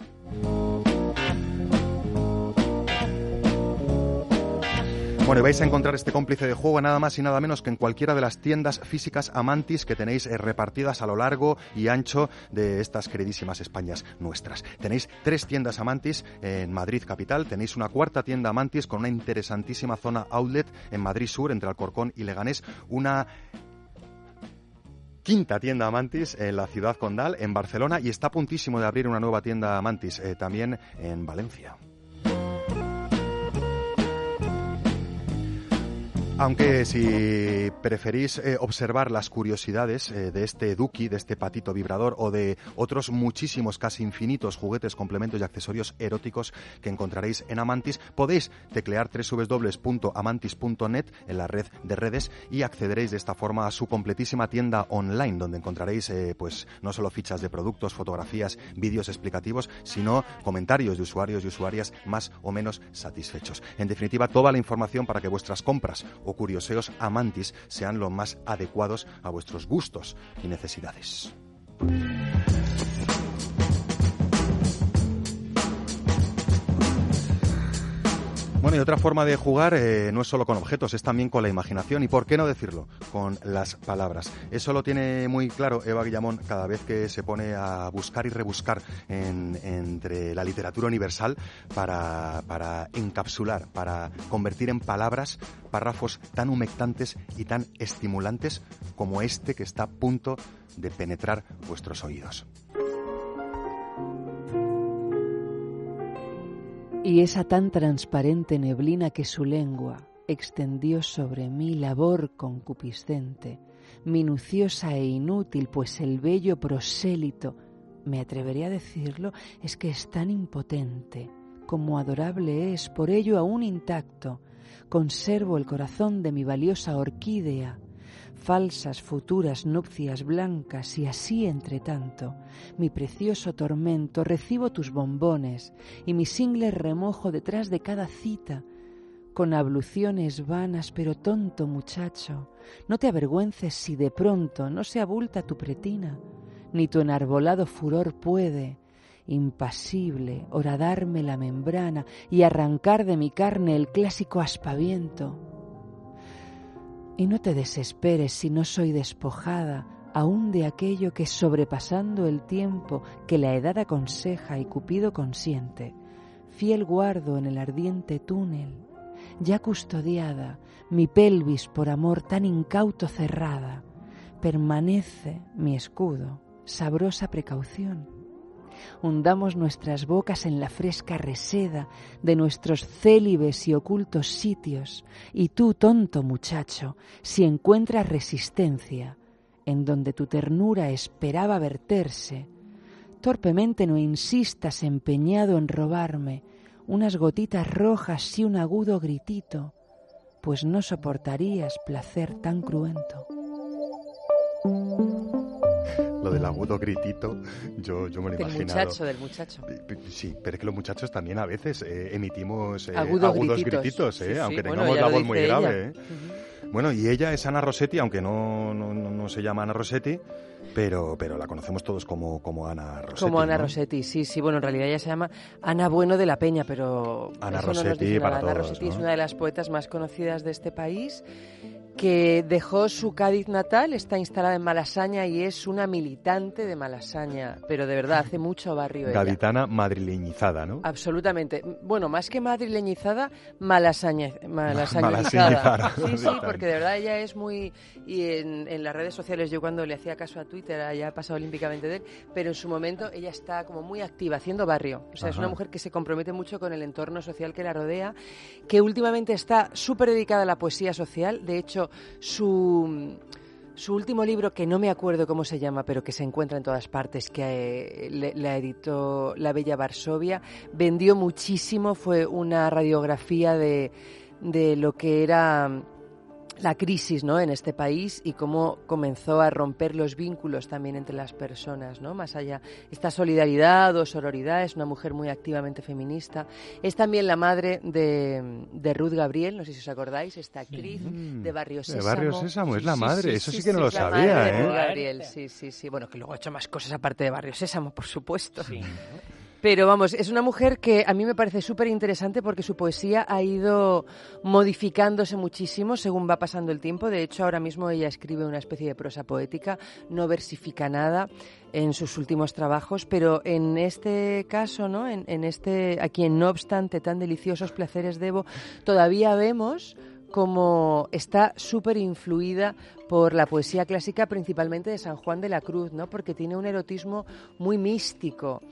Bueno, y vais a encontrar este cómplice de juego nada más y nada menos que en cualquiera de las tiendas físicas Amantis que tenéis eh, repartidas a lo largo y ancho de estas queridísimas Españas nuestras. Tenéis tres tiendas Amantis en Madrid capital, tenéis una cuarta tienda Amantis con una interesantísima zona outlet en Madrid Sur entre Alcorcón y Leganés, una quinta tienda Amantis en la ciudad condal, en Barcelona, y está a puntísimo de abrir una nueva tienda Amantis eh, también en Valencia. Aunque si preferís eh, observar las curiosidades eh, de este Duki, de este patito vibrador o de otros muchísimos, casi infinitos juguetes, complementos y accesorios eróticos que encontraréis en Amantis, podéis teclear www.amantis.net en la red de redes y accederéis de esta forma a su completísima tienda online, donde encontraréis eh, pues no solo fichas de productos, fotografías, vídeos explicativos, sino comentarios de usuarios y usuarias más o menos satisfechos. En definitiva, toda la información para que vuestras compras curioseos amantis sean lo más adecuados a vuestros gustos y necesidades. Bueno, y otra forma de jugar eh, no es solo con objetos, es también con la imaginación y, ¿por qué no decirlo?, con las palabras. Eso lo tiene muy claro Eva Guillamón cada vez que se pone a buscar y rebuscar en- entre la literatura universal para, para encapsular, para convertir en palabras párrafos tan humectantes y tan estimulantes como este que está a punto de penetrar vuestros oídos. Y esa tan transparente neblina que su lengua extendió sobre mí labor concupiscente, minuciosa e inútil, pues el bello prosélito, me atrevería a decirlo, es que es tan impotente, como adorable es, por ello aún intacto, conservo el corazón de mi valiosa orquídea, falsas futuras nupcias blancas y así entre tanto, mi precioso tormento, recibo tus bombones y mi single remojo detrás de cada cita, con abluciones vanas, pero tonto muchacho, no te avergüences si de pronto no se abulta tu pretina, ni tu enarbolado furor puede, impasible, horadarme la membrana y arrancar de mi carne el clásico aspaviento. Y no te desesperes si no soy despojada aún de aquello que sobrepasando el tiempo que la edad aconseja y Cupido consiente, fiel guardo en el ardiente túnel, ya custodiada, mi pelvis por amor tan incauto cerrada, permanece mi escudo, sabrosa precaución. Hundamos nuestras bocas en la fresca reseda de nuestros célibes y ocultos sitios, y tú, tonto muchacho, si encuentras resistencia en donde tu ternura esperaba verterse, torpemente no insistas empeñado en robarme unas gotitas rojas y un agudo gritito, pues no soportarías placer tan cruento. Lo del agudo gritito, yo, yo me lo he Del imaginado. muchacho, del muchacho. Sí, pero es que los muchachos también a veces eh, emitimos eh, Agudo agudos grititos. grititos, eh, Sí, sí, aunque bueno, tengamos la voz muy ella. grave. eh. Bueno, y ella es Ana Rossetti, aunque no, no, no- no se llama Ana Rossetti, pero, pero la conocemos todos como, como Ana Rossetti. Como Ana ¿no? Rossetti, sí, sí. Bueno, en realidad ella se llama Ana Bueno de la Peña, pero Ana no Rossetti nada. para Ana todos, Rossetti es ¿no? una de las poetas más conocidas de este país que dejó su Cádiz natal, está instalada en Malasaña y es una militante de Malasaña, pero de verdad hace mucho barrio ella. Gaditana madrileñizada, ¿no? Absolutamente. Bueno, más que madrileñizada, malasaña, malasañizada. Sí, sí, porque de verdad ella es muy... Y en, en las redes sociales, yo cuando le hacía caso a Twitter, ya ha pasado olímpicamente de él, pero en su momento ella está como muy activa, haciendo barrio. O sea, es una mujer que se compromete mucho con el entorno social que la rodea, que últimamente está súper dedicada a la poesía social. De hecho, su... Su último libro, que no me acuerdo cómo se llama, pero que se encuentra en todas partes, que eh, la editó La Bella Varsovia, vendió muchísimo, fue una radiografía de, de lo que era la crisis ¿no? en este país y cómo comenzó a romper los vínculos también entre las personas, ¿no? Más allá, esta solidaridad o sororidad, es una mujer muy activamente feminista. Es también la madre de, de Ruth Gabriel, no sé si os acordáis, esta actriz de Barrio De Sésamo. Barrio Sésamo, es la Sí, madre, sí, eso sí, sí, que no sí, lo es la sabía, madre de ¿eh? Ruth Gabriel, sí, sí, sí. Bueno, que luego ha hecho más cosas aparte de Barrio Sésamo, por supuesto. Pero vamos, es una mujer que a mí me parece súper interesante porque su poesía ha ido modificándose muchísimo según va pasando el tiempo. De hecho, ahora mismo ella escribe una especie de prosa poética, no versifica nada en sus últimos trabajos, pero en este caso, ¿no? En, este, a quien no obstante tan deliciosos placeres debo, todavía vemos como está súper influida por la poesía clásica, principalmente de San Juan de la Cruz, ¿no? Porque tiene un erotismo muy místico.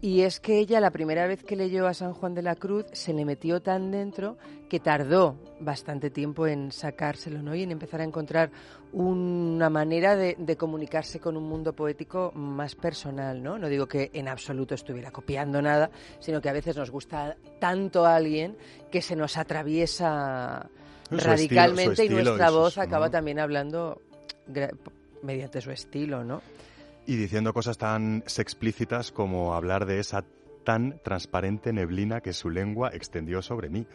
Y es que ella la primera vez que leyó a San Juan de la Cruz se le metió tan dentro que tardó bastante tiempo en sacárselo ¿no? y en empezar a encontrar una manera de, de comunicarse con un mundo poético más personal. ¿no? no digo que en absoluto estuviera copiando nada, sino que a veces nos gusta tanto a alguien que se nos atraviesa Su estilo- radicalmente y nuestra sus- voz acaba ¿no? también hablando mediante su estilo, ¿no? Y diciendo cosas tan explícitas como hablar de esa tan transparente neblina que su lengua extendió sobre mí.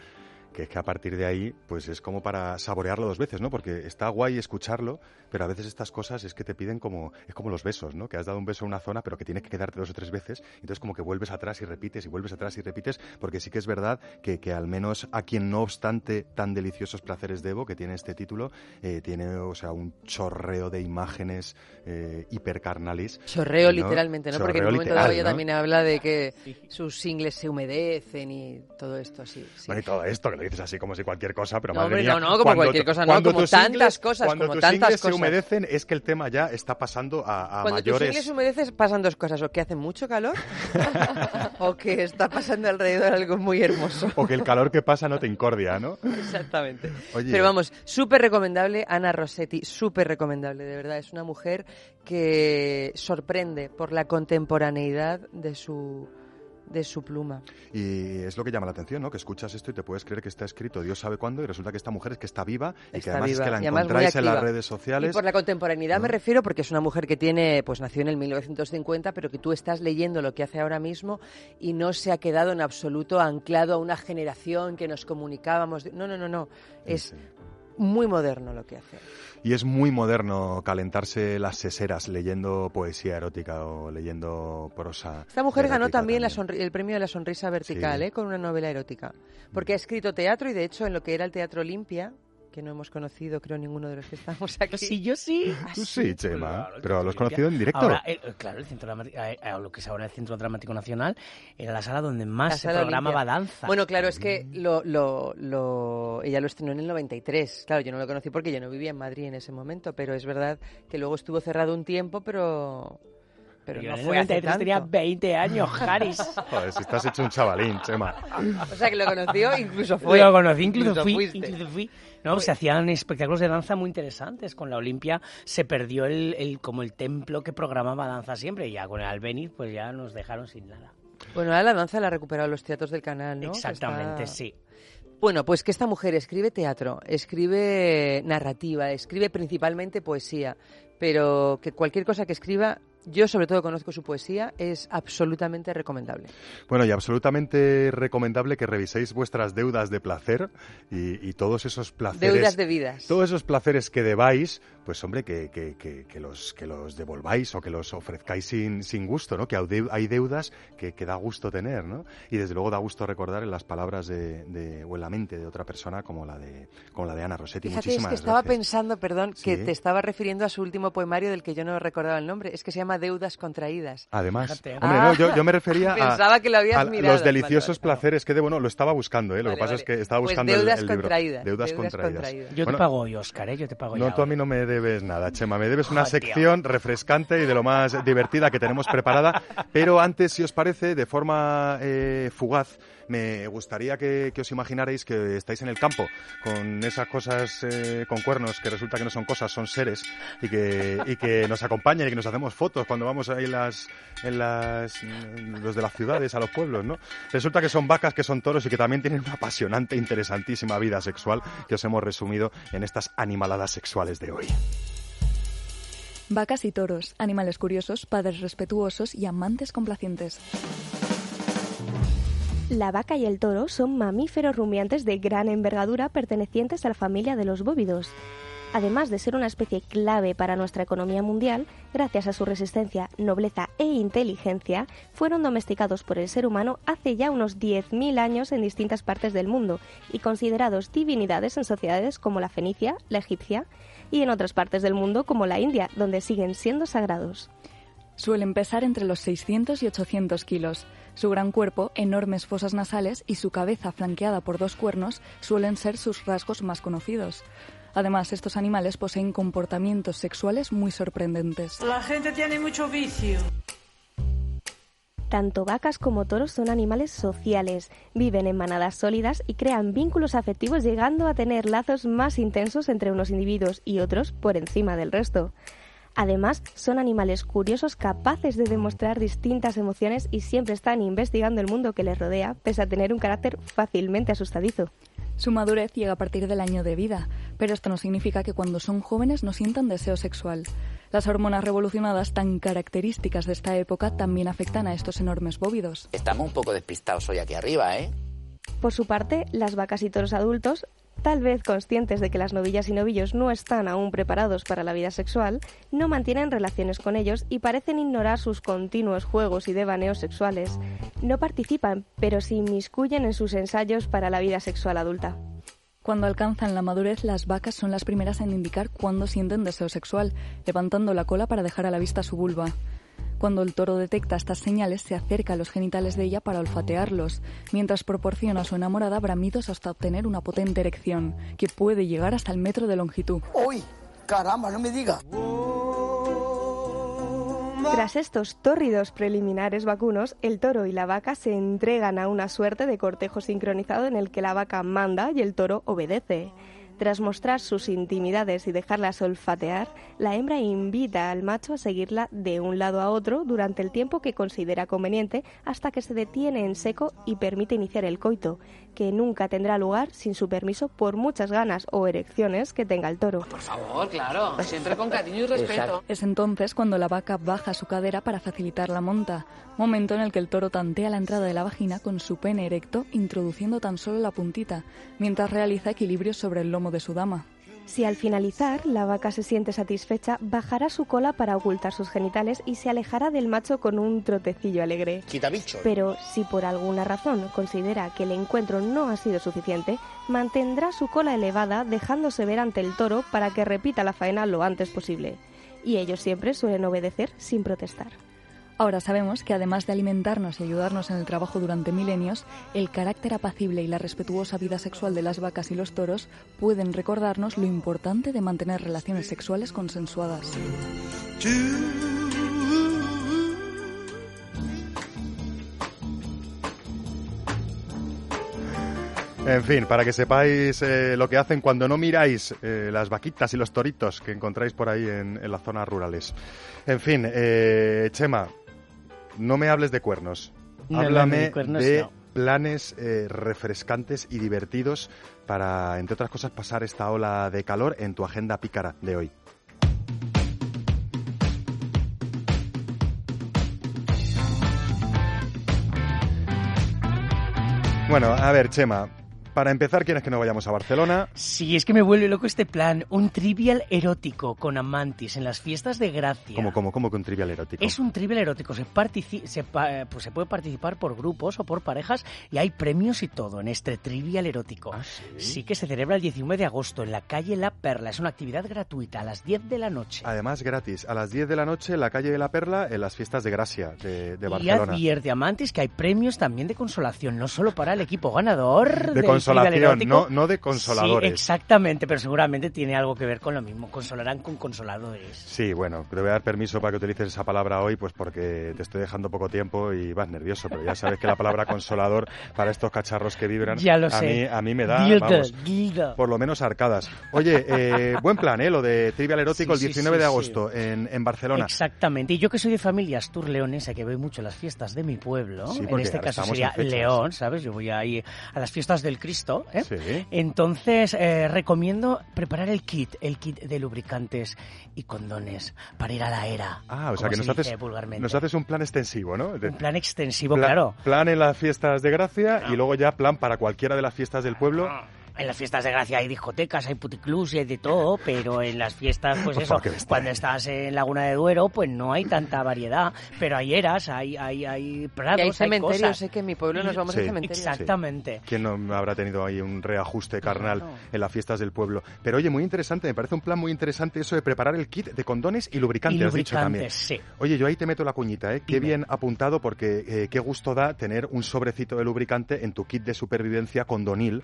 Que es que a partir de ahí, pues es como para saborearlo dos veces, ¿no? Porque está guay escucharlo, pero a veces estas cosas es que te piden como, es como los besos, ¿no? Que has dado un beso a una zona, pero que tienes que quedarte dos o tres veces, entonces como que vuelves atrás y repites y vuelves atrás y repites, porque sí que es verdad que, que al menos a quien no obstante tan deliciosos placeres debo, que tiene este título, eh, tiene, o sea, un chorreo de imágenes eh, hipercarnales. Chorreo ¿no? literalmente, ¿no? Porque en un momento dado ella ¿no? también habla de que sus ingles se humedecen y todo esto así. sí. Bueno, y todo esto, que lo dices así como si cualquier cosa, pero No, madre hombre, mía, no, no, como cuando cualquier cosa, no, cuando como tus tantas ingles- cosas, cuando como tus tantas ingles se cosas. humedecen es que el tema ya está pasando a, a Cuando tus mayores... ingles humedeces pasan dos cosas, o que hace mucho calor o que está pasando alrededor algo muy hermoso. O que el calor que pasa no te incordia, ¿no? Exactamente. Oye. Pero vamos, súper recomendable Ana Rossetti, súper recomendable, de verdad. Es una mujer que sorprende por la contemporaneidad de su, de su pluma. Y es lo que llama la atención, ¿no? Que escuchas esto y te puedes creer que está escrito Dios sabe cuándo y resulta que esta mujer es que está viva y que además es que la encontráis en las redes sociales. Y por la contemporaneidad me refiero porque es una mujer que tiene, pues nació en el 1950, pero que tú estás leyendo lo que hace ahora mismo y no se ha quedado en absoluto anclado a una generación que nos comunicábamos. de- No, no, no, no. Es muy moderno lo que hace. Y es muy moderno calentarse las seseras leyendo poesía erótica o leyendo prosa. Esta mujer ganó también, la el premio de la sonrisa vertical, Sí. ¿eh? con una novela erótica. Porque ha escrito teatro y de hecho en lo que era el Teatro Olimpia, que no hemos conocido creo ninguno de los que estamos aquí. Sí, yo sí. Tú sí, Chema, Claro, pero lo has conocido en directo. Ahora, eh, claro, el centro Dramati- eh, eh, lo que es ahora el Centro Dramático Nacional era la sala donde más La se sala programaba Olimpia. danza. Bueno, claro, es que lo, lo, lo- ella lo estrenó en el 93. Claro, yo no lo conocí porque yo no vivía en Madrid en ese momento, pero es verdad que luego estuvo cerrado un tiempo, pero, pero Yo no en el fue hace 93 tenía tanto. 20 años, Haris. Joder, si estás hecho un chavalín, Chema. O sea, que lo conoció, incluso fue. Lo conocí, incluso, Incluso fui. incluso fui. No, se hacían espectáculos de danza muy interesantes. Con la Olimpia se perdió el, el- como el templo que programaba danza siempre. Y ya con el Albeniz, pues ya nos dejaron sin nada. Bueno, ahora la danza la ha recuperado los teatros del canal, ¿no? Exactamente, está- sí. Bueno, pues que esta mujer escribe teatro, escribe narrativa, escribe principalmente poesía, pero que cualquier cosa que escriba, yo sobre todo conozco su poesía, es absolutamente recomendable. Bueno, y absolutamente recomendable que reviséis vuestras deudas de placer y, y todos esos placeres. Deudas de vidas. Todos esos placeres que debáis, pues hombre, que, que, que, que los, que los devolváis o que los ofrezcáis sin, sin gusto, ¿no? Que hay deu- hay deudas que, que da gusto tener, ¿no? Y desde luego da gusto recordar en las palabras de, de- o en la mente de otra persona como la de, como la de Ana Rossetti. Fíjate, es Muchísimas que estaba gracias. pensando, perdón, que Sí. te estaba refiriendo a su último poemario del que yo no recordaba el nombre. Es que se llama Deudas contraídas. Además, hombre, no, yo, yo me refería a, pensaba que lo habías a mirado. los deliciosos Vale, vale. placeres que de bueno lo estaba buscando, ¿eh? Lo Vale, que pasa vale. es que estaba Pues buscando el- deudas el, libro. contraídas, Deudas, deudas contraídas. contraídas. Yo Bueno, te pago hoy, Oscar, ¿eh? Yo te pago ya. No, tú a hoy. mí no me debes nada, Chema. Me debes una sección refrescante y de lo más divertida que tenemos preparada. Pero antes, si os parece, de forma eh, fugaz, me gustaría que, os imaginarais que estáis en el campo con esas cosas eh, con cuernos que resulta que no son cosas, son seres y que, y que nos acompañan y que nos hacemos fotos cuando vamos ahí las, en las, los de las ciudades a los pueblos, ¿no? Resulta que son vacas, que son toros y que también tienen una apasionante, interesantísima vida sexual que os hemos resumido en estas animaladas sexuales de hoy. Vacas y toros, animales curiosos, padres respetuosos y amantes complacientes. La vaca y el toro son mamíferos rumiantes de gran envergadura pertenecientes a la familia de los bóvidos. Además de ser una especie clave para nuestra economía mundial, gracias a su resistencia, nobleza e inteligencia, fueron domesticados por el ser humano hace ya unos 10.000 años en distintas partes del mundo y considerados divinidades en sociedades como la fenicia, la egipcia y en otras partes del mundo como la India, donde siguen siendo sagrados. Suelen pesar entre los 600 y 800 kilos. Su gran cuerpo, enormes fosas nasales y su cabeza flanqueada por dos cuernos suelen ser sus rasgos más conocidos. Además, estos animales poseen comportamientos sexuales muy sorprendentes. La gente tiene mucho vicio. Tanto vacas como toros son animales sociales, viven en manadas sólidas y crean vínculos afectivos llegando a tener lazos más intensos entre unos individuos y otros por encima del resto. Además, son animales curiosos capaces de demostrar distintas emociones y siempre están investigando el mundo que les rodea, pese a tener un carácter fácilmente asustadizo. Su madurez llega a partir del año de vida, pero esto no significa que cuando son jóvenes no sientan deseo sexual. Las hormonas revolucionadas tan características de esta época también afectan a estos enormes bóvidos. Estamos un poco despistados hoy aquí arriba, ¿eh? Por su parte, las vacas y toros adultos, tal vez conscientes de que las novillas y novillos no están aún preparados para la vida sexual, no mantienen relaciones con ellos y parecen ignorar sus continuos juegos y devaneos sexuales. No participan, pero se inmiscuyen en sus ensayos para la vida sexual adulta. Cuando alcanzan la madurez, las vacas son las primeras en indicar cuándo sienten deseo sexual, levantando la cola para dejar a la vista su vulva. Cuando el toro detecta estas señales, se acerca a los genitales de ella para olfatearlos, mientras proporciona a su enamorada bramidos hasta obtener una potente erección, que puede llegar hasta el metro de longitud. ¡Uy! ¡Caramba, no me digas! Tras estos tórridos preliminares vacunos, el toro y la vaca se entregan a una suerte de cortejo sincronizado en el que la vaca manda y el toro obedece. Tras mostrar sus intimidades y dejarlas olfatear, la hembra invita al macho a seguirla de un lado a otro durante el tiempo que considera conveniente hasta que se detiene en seco y permite iniciar el coito, que nunca tendrá lugar sin su permiso por muchas ganas o erecciones que tenga el toro. Por favor, claro. Siempre con cariño y respeto. Es entonces cuando la vaca baja su cadera para facilitar la monta, momento en el que el toro tantea la entrada de la vagina con su pene erecto, introduciendo tan solo la puntita, mientras realiza equilibrios sobre el lomo de su dama. Si al finalizar la vaca se siente satisfecha, bajará su cola para ocultar sus genitales y se alejará del macho con un trotecillo alegre. Quita bicho. Pero si por alguna razón considera que el encuentro no ha sido suficiente, mantendrá su cola elevada dejándose ver ante el toro para que repita la faena lo antes posible. Y ellos siempre suelen obedecer sin protestar. Ahora sabemos que además de alimentarnos y ayudarnos en el trabajo durante milenios, el carácter apacible y la respetuosa vida sexual de las vacas y los toros pueden recordarnos lo importante de mantener relaciones sexuales consensuadas. En fin, para que sepáis eh, lo que hacen cuando no miráis eh, las vaquitas y los toritos que encontráis por ahí en, las zonas rurales. En fin, eh, Chema, no me hables de cuernos. No, no, Háblame de cuernos de no. planes eh, refrescantes y divertidos para, entre otras cosas, pasar esta ola de calor en tu agenda pícara de hoy. Bueno, a ver, Chema, Para empezar, ¿quieres que no vayamos a Barcelona? Sí, es que me vuelve loco este plan. Un trivial erótico con amantis en las fiestas de Gracia. ¿Cómo, cómo, cómo que un trivial erótico? Es un trivial erótico. Se, partici- se, eh, pues se puede participar por grupos o por parejas y hay premios y todo en este trivial erótico. sí? que se celebra el 19 de agosto en la calle La Perla. Es una actividad gratuita a las 10 de la noche. Además, gratis. A las 10 de la noche en la calle de la Perla, en las fiestas de Gracia de, de y Barcelona. advierte a Amantis que hay premios también de consolación, no solo para el equipo ganador. De del consolación, no, no de consoladores. Sí, exactamente, pero seguramente tiene algo que ver con lo mismo. Consolarán con consoladores. Sí, bueno, te voy a dar permiso para que utilices esa palabra hoy, pues porque te estoy dejando poco tiempo y vas nervioso, pero ya sabes que la palabra consolador para estos cacharros que vibran Ya lo a sé. mí a mí me da, vamos, por lo menos arcadas. Oye, eh, buen plan, ¿eh? Lo de Trivial Erótico Sí, el sí, 19 de agosto en, en Barcelona. Exactamente. Y yo que soy de familia astur leonesa, que voy mucho a las fiestas de mi pueblo, en este caso sería. León, ¿sabes? Yo voy ahí a las fiestas del Cristo. ¿Eh? Sí. Entonces, eh, recomiendo preparar el kit, el kit de lubricantes y condones para ir a la era. Ah, o sea que se nos haces, nos haces un plan extensivo, ¿no? De- Un plan extensivo, plan, claro. Plan en las fiestas de Gracia y luego ya plan para cualquiera de las fiestas del pueblo. En las fiestas de gracia hay discotecas, hay puticlubs y hay de todo, pero en las fiestas, pues eso, cuando estás en Laguna de Duero, pues no hay tanta variedad, pero hay eras, hay, hay, hay prados, Y hay hay cementerios, cosas. sé que en mi pueblo nos vamos Sí. al cementerio. Exactamente. ¿Quién no habrá tenido ahí un reajuste carnal Claro. en las fiestas del pueblo? Pero oye, muy interesante, me parece un plan muy interesante eso de preparar el kit de condones y lubricantes, Y has dicho también. lubricantes, sí. Oye, yo ahí te meto la cuñita, ¿eh? Qué bien apuntado porque eh, qué gusto da tener un sobrecito de lubricante en tu kit de supervivencia con Donil,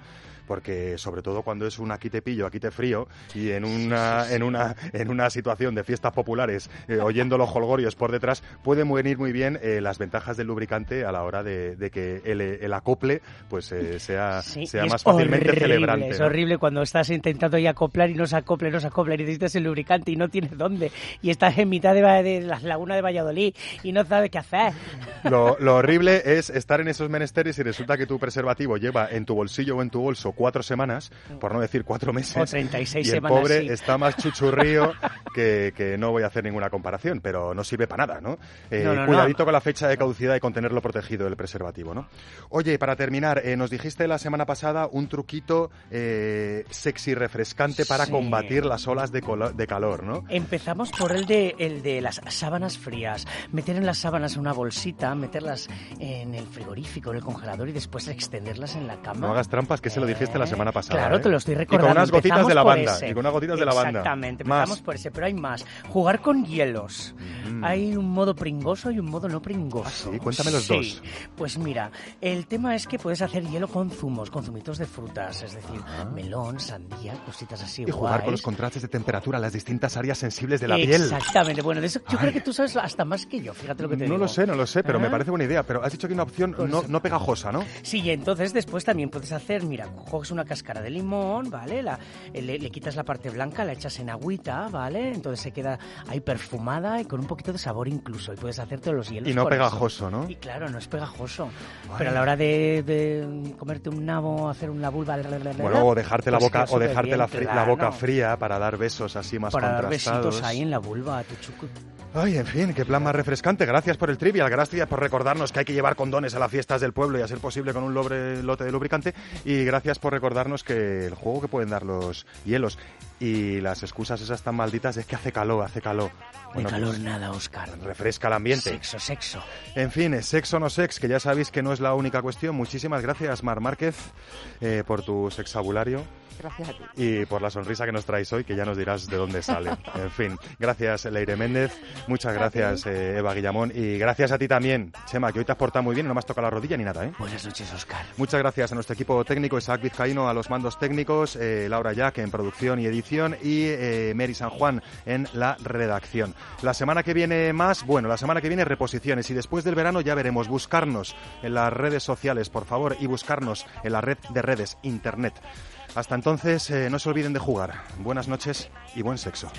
porque sobre todo cuando es un aquí te pillo, aquí te frío y en una, en una, en una situación de fiestas populares, eh, oyendo los holgorios por detrás, pueden venir muy bien eh, las ventajas del lubricante a la hora de, de que el, el acople pues eh, sea, Sí, sea más fácilmente horrible, celebrante. Es ¿no? horrible cuando estás intentando ya acoplar y no se acopla, no se acopla y necesitas el lubricante y no tienes dónde. Y estás en mitad de, de la laguna de Valladolid y no sabes qué hacer. Lo, lo horrible es estar en esos menesteres y resulta que tu preservativo lleva en tu bolsillo o en tu bolso cuatro semanas, por no decir cuatro meses. O 36 y el semanas, pobre sí. está más chuchurrío que, que no voy a hacer ninguna comparación, pero no sirve para nada, ¿no? Eh, No, no, no. cuidadito con la fecha de caducidad y con tenerlo protegido el preservativo, ¿no? Oye, para terminar, eh, nos dijiste la semana pasada un truquito eh, sexy refrescante para Sí. combatir las olas de, de calor, ¿no? Empezamos por el de, el de las sábanas frías. Meter en las sábanas una bolsita, meterlas en el frigorífico, en el congelador y después extenderlas en la cama. No hagas trampas, que se lo dijiste la semana pasada. Claro, ¿eh? te lo estoy Y recordando. con unas gotitas de lavanda. Y con unas gotitas de lavanda. Exactamente, Más. empezamos por ese, pero hay más. Jugar con hielos. Mm. Hay un modo pringoso y un modo no pringoso. Ah, sí? Cuéntame los Sí. dos. Pues mira, el tema es que puedes hacer hielo con zumos, con zumitos de frutas, es decir, melón, sandía, cositas así Ah. Y jugar con los contrastes de temperatura las distintas áreas sensibles de la piel. Exactamente, bueno, de eso yo Ay. creo que tú sabes hasta más que yo, fíjate lo que te No digo. lo sé, no lo sé, pero me ¿Ah? parece buena idea. Pero has dicho que hay una opción Con no, no pegajosa, ¿no? Sí, y entonces después también puedes hacer, mira, coges una cáscara de limón, ¿vale? La- eh, le, le quitas la parte blanca, la echas en agüita, ¿vale? Entonces se queda ahí perfumada y con un poquito de sabor incluso. Y puedes hacerte los hielos Y no con eso. pegajoso, ¿no? Y claro, no es pegajoso. Pero a la hora de, de comerte un nabo, hacer una vulva... Bueno, o dejarte la pues boca, queda o dejarte la, superbién, fri- la boca claro. fría para dar besos así más Para dar contrastados. besitos ahí en la vulva tu chucu. Ay, en fin, qué plan más refrescante. Gracias por el trivial, gracias por recordarnos que hay que llevar condones a las fiestas del pueblo y a ser posible con un lote de lubricante. Y gracias por recordarnos que el juego que pueden dar los hielos y las excusas esas tan malditas es que hace calor, hace calor. De calor pues, nada, Oscar. refresca el ambiente. Sexo, sexo. En fin, es sexo o no sex, que ya sabéis que no es la única cuestión. Muchísimas gracias, Mar Márquez, eh, por tu sexabulario Gracias a ti. y por la sonrisa que nos traéis hoy, que ya nos dirás de dónde sale. En fin, gracias Leire Méndez, muchas gracias eh, Eva Guillamón y gracias a ti también, Chema, que hoy te has portado muy bien y no me has tocado la rodilla ni nada, ¿eh? Buenas noches, Oscar. Muchas gracias a nuestro equipo técnico, Isaac Vizcaíno, a los mandos técnicos, eh, Laura Jack en producción y edición y eh, Mary San Juan en la redacción. La semana que viene más, bueno, la semana que viene reposiciones y después del verano ya veremos buscarnos en las redes sociales, por favor, y buscarnos en la red de redes, Internet. Hasta entonces, eh, no se olviden de jugar. Buenas noches y buen sexo.